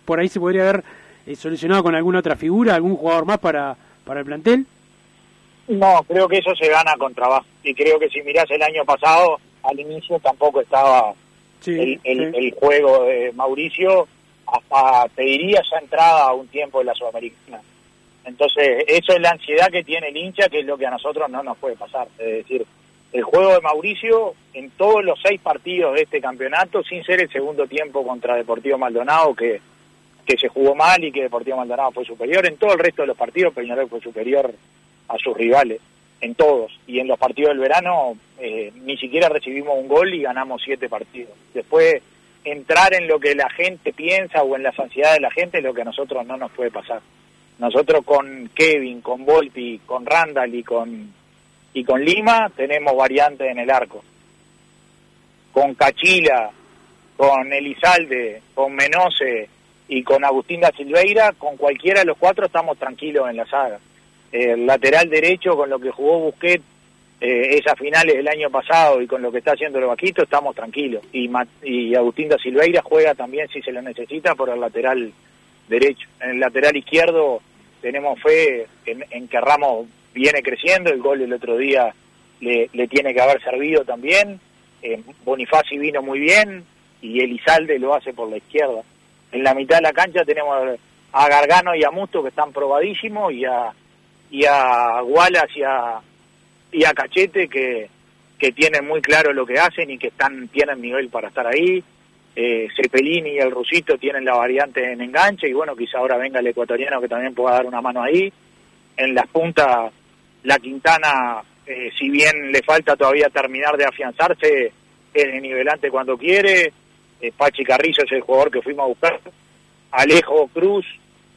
por ahí se podría haber eh, solucionado con alguna otra figura, algún jugador más para, para el plantel? No, creo que eso se gana con trabajo. Y creo que si mirás el año pasado, al inicio tampoco estaba sí, el, el, sí. el, juego de Mauricio, hasta te diría ya entrada a un tiempo de la Sudamericana. Entonces, eso es la ansiedad que tiene el hincha, que es lo que a nosotros no nos puede pasar. Es decir, el juego de Mauricio en todos los seis partidos de este campeonato, sin ser el segundo tiempo contra Deportivo Maldonado, que, que se jugó mal y que Deportivo Maldonado fue superior, en todo el resto de los partidos Peñarol fue superior a sus rivales, en todos. Y en los partidos del verano eh, ni siquiera recibimos un gol y ganamos siete partidos. Después, entrar en lo que la gente piensa o en las ansiedades de la gente es lo que a nosotros no nos puede pasar. Nosotros con Kevin, con Volpi, con Randall y con y con Lima tenemos variantes en el arco. Con Cachila, con Elizalde, con Menose y con Agustín da Silveira, con cualquiera de los cuatro estamos tranquilos en la saga. El lateral derecho con lo que jugó Busquet eh, esas finales del año pasado y con lo que está haciendo el Vaquito estamos tranquilos. Y, y Agustín da Silveira juega también si se lo necesita por el lateral derecho. En el lateral izquierdo tenemos fe en, que Ramos viene creciendo, el gol el otro día le, le tiene que haber servido también, eh, Bonifaci vino muy bien y Elizalde lo hace por la izquierda. En la mitad de la cancha tenemos a Gargano y a Musto que están probadísimos y a, y a Wallace y a, y a Cachete que, que tienen muy claro lo que hacen y que están tienen nivel para estar ahí. eh, Cepelini y el Rusito tienen la variante en enganche y bueno, quizá ahora venga el ecuatoriano que también pueda dar una mano ahí. En las puntas, la Quintana, eh, si bien le falta todavía terminar de afianzarse, es nivelante cuando quiere. Eh, Pachi Carrizo es el jugador que fuimos a buscar. Alejo Cruz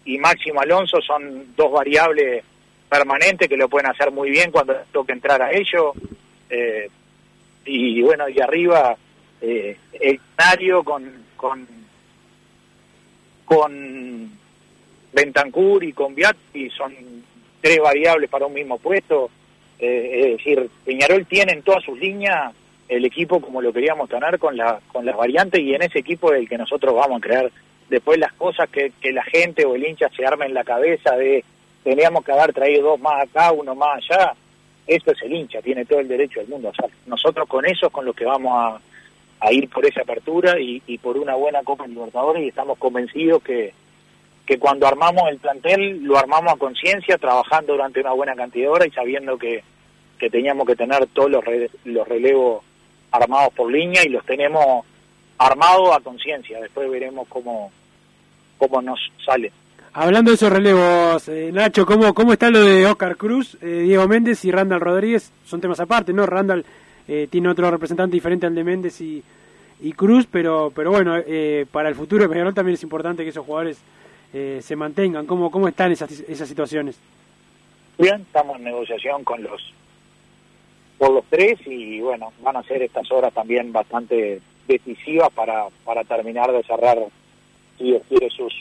y Máximo Alonso son dos variables permanentes que lo pueden hacer muy bien cuando toque entrar a ellos. Eh, y bueno, y arriba eh, el Canario con, con, con Bentancur y con Viatti son tres variables para un mismo puesto. Es decir, Peñarol tiene en todas sus líneas el equipo como lo queríamos tener con, la, con las variantes y en ese equipo el que nosotros vamos a crear después las cosas que, la gente o el hincha se arma en la cabeza de teníamos que haber traído dos más acá, uno más allá. Eso es el hincha, tiene todo el derecho del mundo. O sea, nosotros con eso es con lo que vamos a, ir por esa apertura y, y, por una buena Copa Libertadores y estamos convencidos que, que cuando armamos el plantel lo armamos a conciencia, trabajando durante una buena cantidad de horas y sabiendo que, que teníamos que tener todos los, re, los relevos armados por línea y los tenemos armados a conciencia. Después veremos cómo, cómo nos sale. Hablando de esos relevos, eh, Nacho, ¿cómo, ¿cómo está lo de Oscar Cruz, eh, Diego Méndez y Randall Rodríguez? Son temas aparte, ¿no? Randall eh, tiene otro representante diferente al de Méndez y, y Cruz, pero pero bueno, eh, para el futuro de Peñarol también es importante que esos jugadores eh, se mantengan. ¿Cómo, ¿Cómo están esas, esas situaciones? Bien, estamos en negociación con los por los tres y bueno, van a ser estas horas también bastante decisivas para, para terminar de cerrar, si Dios sus,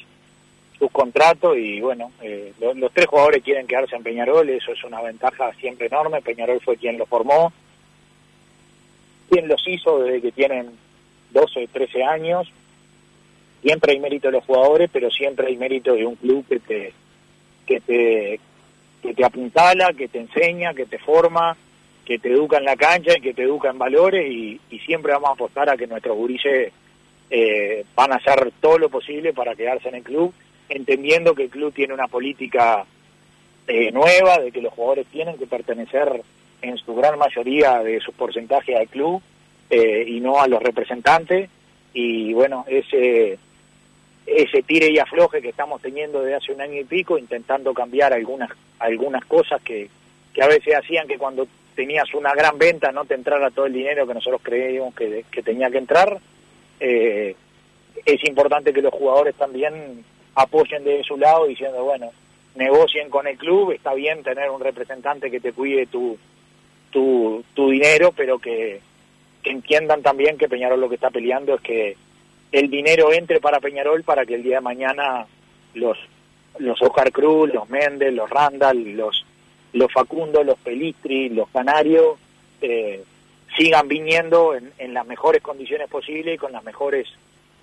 sus contratos. Y bueno, eh, los, los, tres jugadores quieren quedarse en Peñarol, eso es una ventaja siempre enorme, Peñarol fue quien lo formó, quien los hizo desde que tienen 12, 13 años, siempre hay mérito de los jugadores, pero siempre hay mérito de un club que te, que te, que te apuntala, que te enseña, que te forma, que te educa en la cancha y que te educa en valores y, siempre vamos a apostar a que nuestros gurises eh, van a hacer todo lo posible para quedarse en el club, entendiendo que el club tiene una política eh, nueva, de que los jugadores tienen que pertenecer en su gran mayoría de sus porcentajes al club eh, y no a los representantes. Y bueno, ese ese tire y afloje que estamos teniendo desde hace un año y pico, intentando cambiar algunas algunas cosas que, que a veces hacían que cuando tenías una gran venta no te entrara todo el dinero que nosotros creíamos que, que tenía que entrar. Eh, es importante que los jugadores también apoyen de su lado diciendo, bueno, negocien con el club, está bien tener un representante que te cuide tu, tu, tu dinero, pero que, entiendan también que Peñarol lo que está peleando es que el dinero entre para Peñarol para que el día de mañana los los Oscar Cruz, los Méndez, los Randall, los los Facundo, los Pelistri, los Canarios eh, sigan viniendo en, en, las mejores condiciones posibles y con las mejores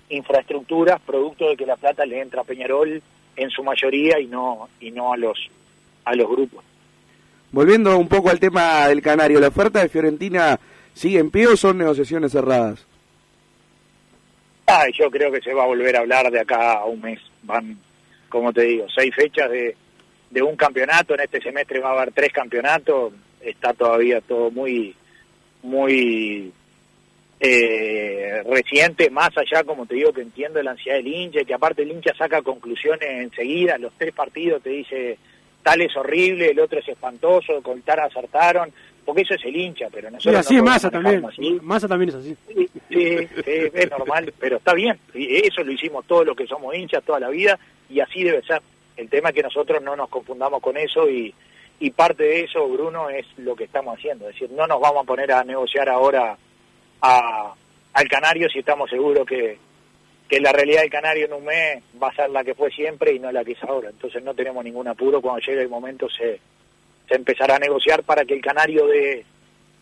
infraestructuras, producto de que la plata le entra a Peñarol en su mayoría y no y no a los a los grupos. Volviendo un poco al tema del Canario, ¿la oferta de Fiorentina sigue en pie o son negociaciones cerradas? Ah, yo creo que se va a volver a hablar de acá a un mes. Van, como te digo, seis fechas de, de un campeonato. En este semestre va a haber tres campeonatos. Está todavía todo muy, muy eh, reciente, más allá, como te digo, que entiendo la ansiedad del hincha, que aparte el hincha saca conclusiones enseguida. Los tres partidos te dice, tal es horrible, el otro es espantoso, con tal acertaron porque eso es el hincha, pero nosotros sí, así no es Massa también, así. Massa también es así. Sí, sí, sí, es normal, pero está bien, eso lo hicimos todos los que somos hinchas toda la vida y así debe ser. El tema es que nosotros no nos confundamos con eso y, y parte de eso, Bruno, es lo que estamos haciendo, es decir, no nos vamos a poner a negociar ahora a, al Canario si estamos seguros que, que la realidad del Canario en un mes va a ser la que fue siempre y no la que es ahora. Entonces no tenemos ningún apuro, cuando llegue el momento se se empezará a negociar para que el Canario dé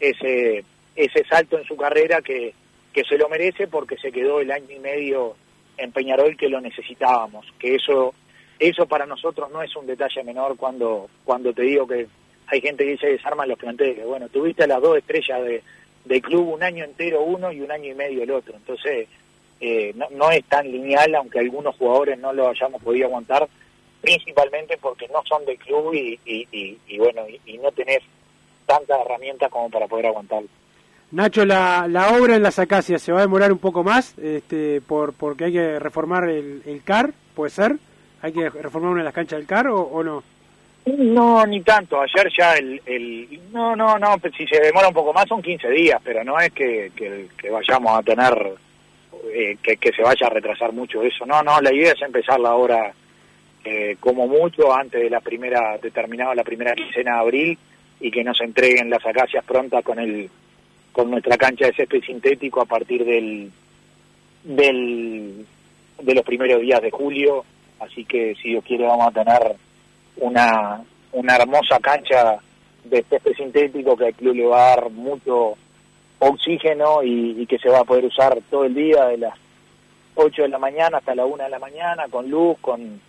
ese, ese salto en su carrera que, que se lo merece porque se quedó el año y medio en Peñarol que lo necesitábamos, que eso eso para nosotros no es un detalle menor cuando cuando te digo que hay gente que dice desarman los planteles, bueno, tuviste las dos estrellas de, del club un año entero uno y un año y medio el otro, entonces eh, no, no es tan lineal, aunque algunos jugadores no lo hayamos podido aguantar, principalmente porque no son del club y, y, y, y bueno, y, no tenés tantas herramientas como para poder aguantarlo. Nacho, la, la obra en las acacias se va a demorar un poco más este, por porque hay que reformar el, el CAR, ¿puede ser? ¿Hay que reformar una de las canchas del CAR o, no? No, ni tanto. Ayer ya el, el... No, no, no, si se demora un poco más son 15 días, pero no es que, que, que vayamos a tener... Eh, que, que se vaya a retrasar mucho eso. No, no, la idea es empezar la obra eh, como mucho antes de la primera, determinada la primera quincena de abril y que nos entreguen las acacias prontas con el con nuestra cancha de césped sintético a partir del, del de los primeros días de julio así que si Dios quiere vamos a tener una una hermosa cancha de césped sintético que al club le va a dar mucho oxígeno y, que se va a poder usar todo el día de las 8 de la mañana hasta la 1 de la mañana con luz con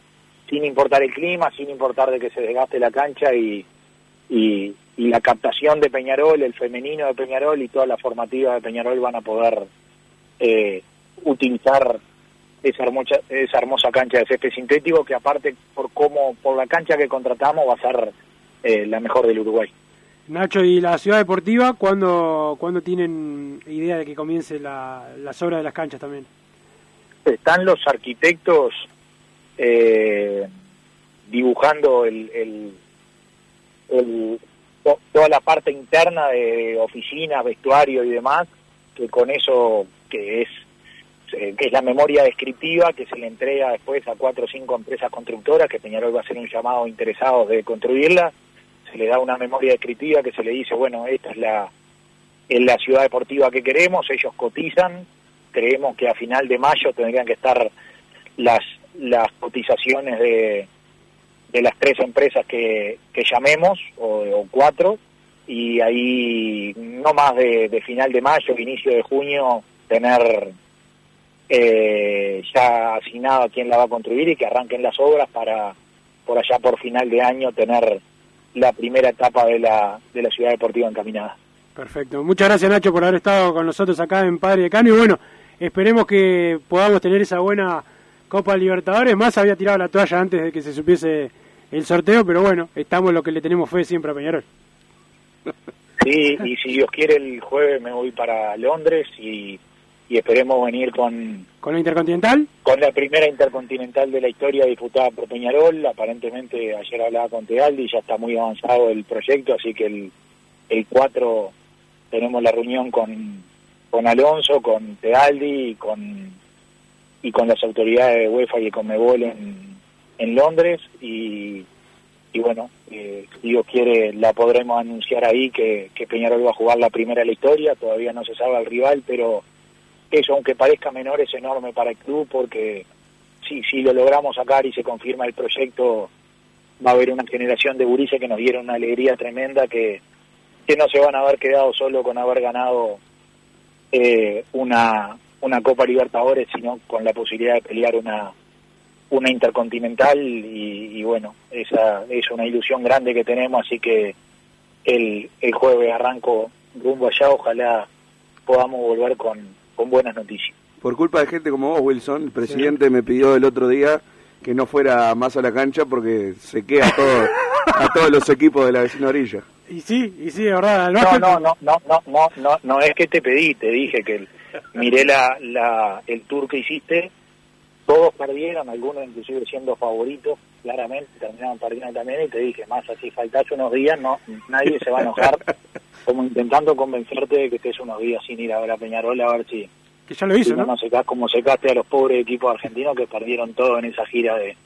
sin importar el clima sin importar de que se desgaste la cancha y, y, y la captación de Peñarol, el femenino de Peñarol y toda la formativa de Peñarol van a poder eh, utilizar esa hermosa, esa hermosa cancha de césped sintético que aparte por cómo por la cancha que contratamos va a ser eh, la mejor del Uruguay. Nacho, ¿y la ciudad deportiva cuándo, cuándo tienen idea de que comience la, las obras de las canchas también? Están los arquitectos eh, dibujando el, el, el to, toda la parte interna de oficinas, vestuario y demás, que con eso que es eh, que es la memoria descriptiva que se le entrega después a cuatro o cinco empresas constructoras, que Peñarol va a hacer un llamado interesados de construirla, se le da una memoria descriptiva que se le dice, bueno, esta es la, es la ciudad deportiva que queremos, ellos cotizan, creemos que a final de mayo tendrían que estar las, las cotizaciones de, de las tres empresas que, que llamemos, o, o, cuatro, y ahí no más de, de, final de mayo, inicio de junio, tener eh, ya asignado a quién la va a construir y que arranquen las obras para por allá por final de año tener la primera etapa de la, de la ciudad deportiva encaminada. Perfecto. Muchas gracias Nacho por haber estado con nosotros acá en Padre de Cano y bueno, esperemos que podamos tener esa buena Copa Libertadores. Más había tirado la toalla antes de que se supiese el sorteo, pero bueno, estamos lo que le tenemos fe siempre a Peñarol. Sí, y si Dios quiere el jueves me voy para Londres y, y esperemos venir con... ¿Con la Intercontinental? Con la primera Intercontinental de la historia disputada por Peñarol. Aparentemente ayer hablaba con Tealdi, ya está muy avanzado el proyecto, así que el, el 4 tenemos la reunión con, con Alonso, con Tealdi y con, y con las autoridades de UEFA y de Conmebol en, en Londres y, y bueno, eh, Dios quiere la podremos anunciar ahí que, que Peñarol va a jugar la primera de la historia, todavía no se sabe el rival, pero eso aunque parezca menor es enorme para el club porque si, si lo logramos sacar y se confirma el proyecto va a haber una generación de gurises que nos dieron una alegría tremenda que, que no se van a haber quedado solo con haber ganado eh, una, una Copa Libertadores, sino con la posibilidad de pelear una, una intercontinental y, y, bueno, esa es una ilusión grande que tenemos, así que el, el jueves arranco rumbo allá, ojalá podamos volver con, con buenas noticias. Por culpa de gente como vos, Wilson, el presidente sí. me pidió el otro día que no fuera más a la cancha porque se queda todo, a todos los equipos de la vecina orilla. Y sí, y sí, de verdad. No, no, no, no, no, no, no, no es que te pedí, te dije que el, miré la, la, el tour que hiciste todos perdieron, algunos inclusive siendo favoritos, claramente, terminaron perdiendo también, y te dije, más así faltase unos días, no nadie se va a enojar, [LAUGHS] como intentando convencerte de que estés unos días sin ir a ver a Peñarol, a ver si... Que ya lo hizo, si no, ¿no? no secás como secaste a los pobres equipos argentinos que perdieron todo en esa gira de,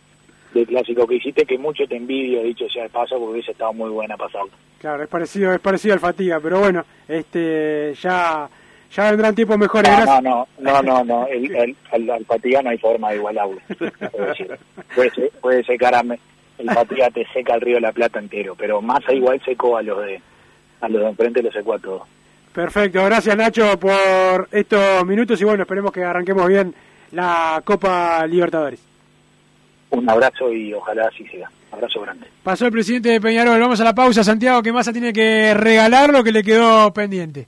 de clásico que hiciste, que mucho te envidio, dicho sea de paso, porque hubiese estado muy buena pasarlo. Claro, es parecido, es parecido al Fatiga, pero bueno, este ya ya vendrán tiempos mejores. No, no, no, no, no, el, el, el, el Fatiga no hay forma de igualarlo. [LAUGHS] puede, puede secar a, el Fatiga te seca el río de la Plata entero, pero Massa igual secó a los de a los de enfrente los secó a todos. Perfecto, gracias Nacho por estos minutos y bueno, esperemos que arranquemos bien la Copa Libertadores. Un abrazo y ojalá así sea. Abrazo grande. Pasó el presidente de Peñarol, vamos a la pausa, Santiago, que Massa tiene que regalar lo que le quedó pendiente.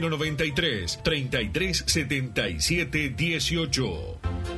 093 33 77 18.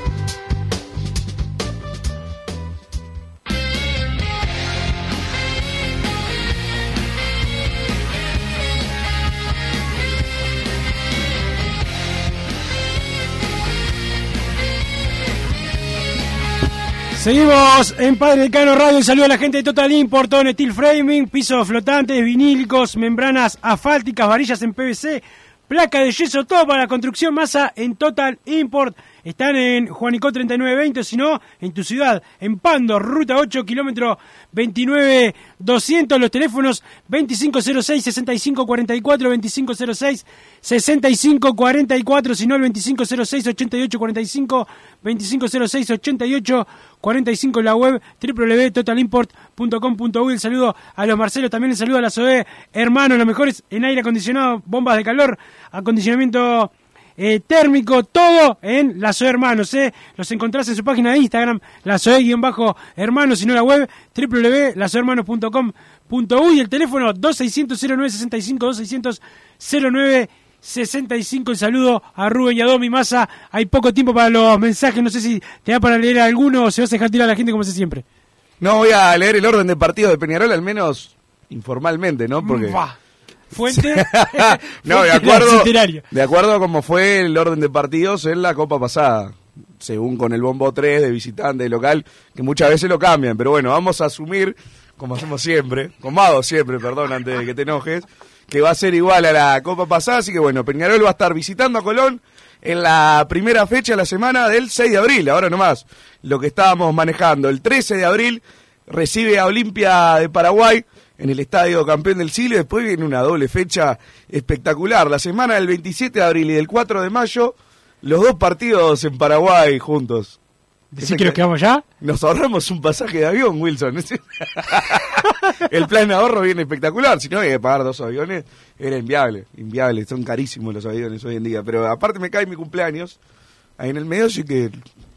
Seguimos en Padre Decano Radio. Un saludo a la gente de Total Import, todo en steel framing, pisos flotantes, vinílicos, membranas asfálticas, varillas en PVC, placa de yeso, todo para la construcción masa en Total Import. Están en Juanico 3920, si no, en tu ciudad, en Pando, ruta 8, kilómetro 29200, los teléfonos 2506-6544, 2506-6544, si no el 2506-8845, 2506-8845, en la web www.totalimport.com.uy. El saludo a los Marcelos, también el saludo a la SOE, hermanos, los mejores en aire acondicionado, bombas de calor, acondicionamiento eh, térmico, todo en La Soe Hermanos. Eh. Los encontrás en su página de Instagram, La Soe-Hermanos, sino la web www.lasoehermanos.com.uy. El teléfono 2600-0965, 2600-0965. El saludo a Rubén y a Domi Massa. Hay poco tiempo para los mensajes. No sé si te da para leer alguno o se vas a dejar tirar a la gente como hace siempre. No, voy a leer el orden de partido de Peñarol, al menos informalmente, ¿no? Porque. Fuente. [LAUGHS] no, [LAUGHS] de acuerdo, de acuerdo a cómo fue el orden de partidos en la Copa pasada. Según con el bombo 3 de visitante, de local, que muchas veces lo cambian. Pero bueno, vamos a asumir, como hacemos siempre, como hago siempre, perdón, antes de que te enojes, que va a ser igual a la Copa pasada. Así que bueno, Peñarol va a estar visitando a Colón en la primera fecha de la semana del 6 de abril. Ahora nomás, lo que estábamos manejando. El 13 de abril recibe a Olimpia de Paraguay en el Estadio Campeón del Siglo. Después viene una doble fecha espectacular. La semana del 27 de abril y del 4 de mayo, los dos partidos en Paraguay juntos. ¿Decís que nos quedamos ya? Nos ahorramos un pasaje de avión, Wilson. [LAUGHS] el plan de ahorro viene espectacular. Si no, hay que pagar dos aviones. Era inviable, inviable. Son carísimos los aviones hoy en día. Pero aparte me cae mi cumpleaños. Ahí en el medio sí que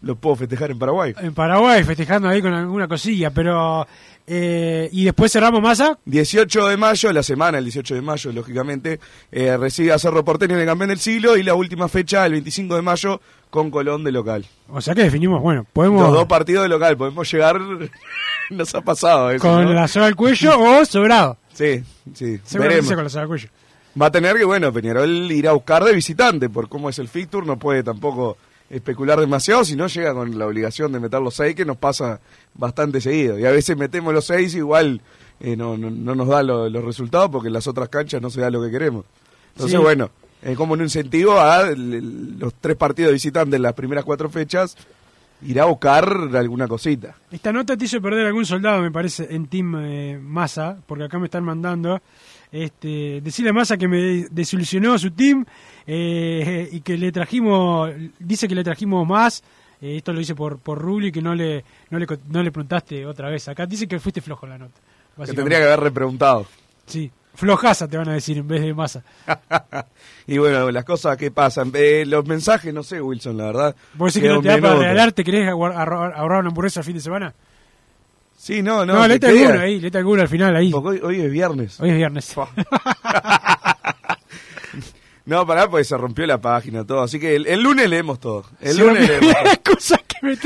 lo puedo festejar en Paraguay. En Paraguay, festejando ahí con alguna cosilla. Pero eh, y después cerramos masa. 18 de mayo, la semana, el 18 de mayo, lógicamente, eh, recibe a Cerro Porteño en el campeón del siglo y la última fecha, el 25 de mayo, con Colón de local. O sea que definimos, bueno, podemos. Los dos partidos de local, podemos llegar. [LAUGHS] Nos ha pasado eso. Con la soga al cuello o sobrado. Sí, sí. Veremos. con la soga al cuello. Va a tener que, bueno, Peñarol irá a buscar de visitante, por cómo es el fixture, no puede tampoco especular demasiado, si no llega con la obligación de meter los seis, que nos pasa bastante seguido. Y a veces metemos los seis, igual eh, no, no, nos da los resultados porque en las otras canchas no se da lo que queremos. Entonces, bueno, es como un incentivo a los tres partidos visitantes en las primeras cuatro fechas, ir a buscar alguna cosita. Esta nota te hizo perder algún soldado, me parece, en Team eh, Massa, porque acá me están mandando. Este, decirle a Massa que me desilusionó su team eh, y que le trajimos, dice que le trajimos más. Eh, esto lo dice por, por Rubli, que no le, no, le, no le preguntaste otra vez. Acá dice que fuiste flojo en la nota. Que tendría que haber repreguntado. Sí, flojaza te van a decir en vez de masa. [LAUGHS] y bueno, las cosas que pasan. Eh, los mensajes, no sé, Wilson, la verdad. ¿Vos decís que no te da para regalarte? ¿Querés ahorrar una hamburguesa el fin de semana? Sí, no, no. No, lete alguno ahí, lete alguno al final ahí. Hoy, hoy, es viernes. Hoy es viernes. [LAUGHS] no, pará, porque se rompió la página, todo. Así que el, lunes leemos todo. El lunes leemos todo. [LAUGHS] que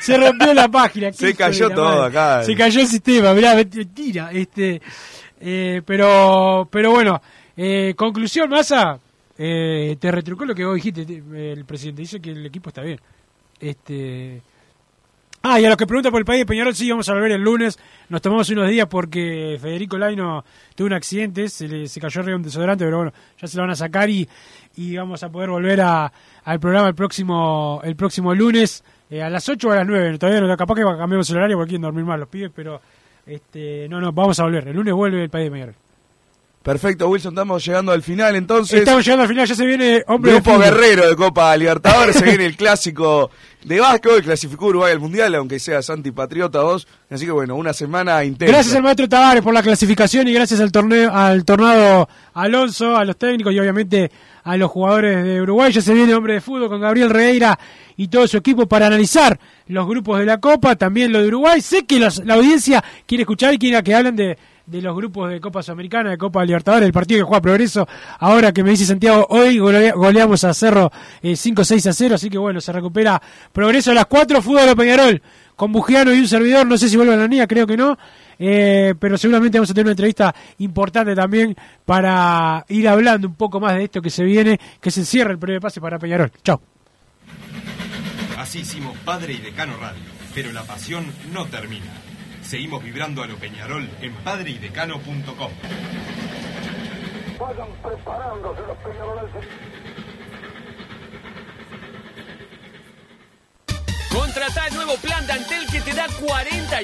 Se rompió la página. Se cayó todo acá. Se cayó el sistema, mirá, mentira. Este, eh, pero, pero bueno, eh, conclusión, Massa. Eh, te retrucó lo que vos dijiste, el presidente. Dice que el equipo está bien. Este Ah, y a los que preguntan por el país de Peñarol, sí, vamos a volver el lunes. Nos tomamos unos días porque Federico Laino tuvo un accidente, se, le, se cayó arriba un desodorante, pero bueno, ya se lo van a sacar y, y vamos a poder volver a, al programa el próximo el próximo lunes eh, a las 8 o a las 9. Todavía no, capaz que cambiamos el horario porque quieren dormir más los pibes, pero este no, no, vamos a volver. El lunes vuelve el país de Peñarol. Perfecto, Wilson, estamos llegando al final entonces. Estamos llegando al final, ya se viene hombre Grupo guerrero de Copa Libertadores, se [LAUGHS] viene el clásico de básquetbol, clasificó Uruguay al Mundial, aunque sea antipatriota 2. Así que bueno, una semana intensa. Gracias al maestro Tavares por la clasificación y gracias al torneo, al tornado Alonso, a los técnicos y obviamente a los jugadores de Uruguay. Ya se viene hombre de fútbol con Gabriel Reira y todo su equipo para analizar los grupos de la Copa, también lo de Uruguay. Sé que los- la audiencia quiere escuchar y quiere que hablen de, de los grupos de Copa Sudamericana, de Copa Libertadores, el partido que juega Progreso. Ahora que me dice Santiago, hoy golea- goleamos a Cerro eh, 5-6 a 0, así que bueno, se recupera Progreso a las 4, fútbol Peñarol, con Bugiano y un servidor, no sé si vuelve a la niña, creo que no. Eh, pero seguramente vamos a tener una entrevista importante también para ir hablando un poco más de esto que se viene, que se cierra el breve pase para Peñarol. Chao. Así hicimos Padre y Decano Radio, pero la pasión no termina. Seguimos vibrando a lo Peñarol en padreidecano.com. Vayan preparándose los peñarolenses. Contrata el nuevo plan de Antel que te da 40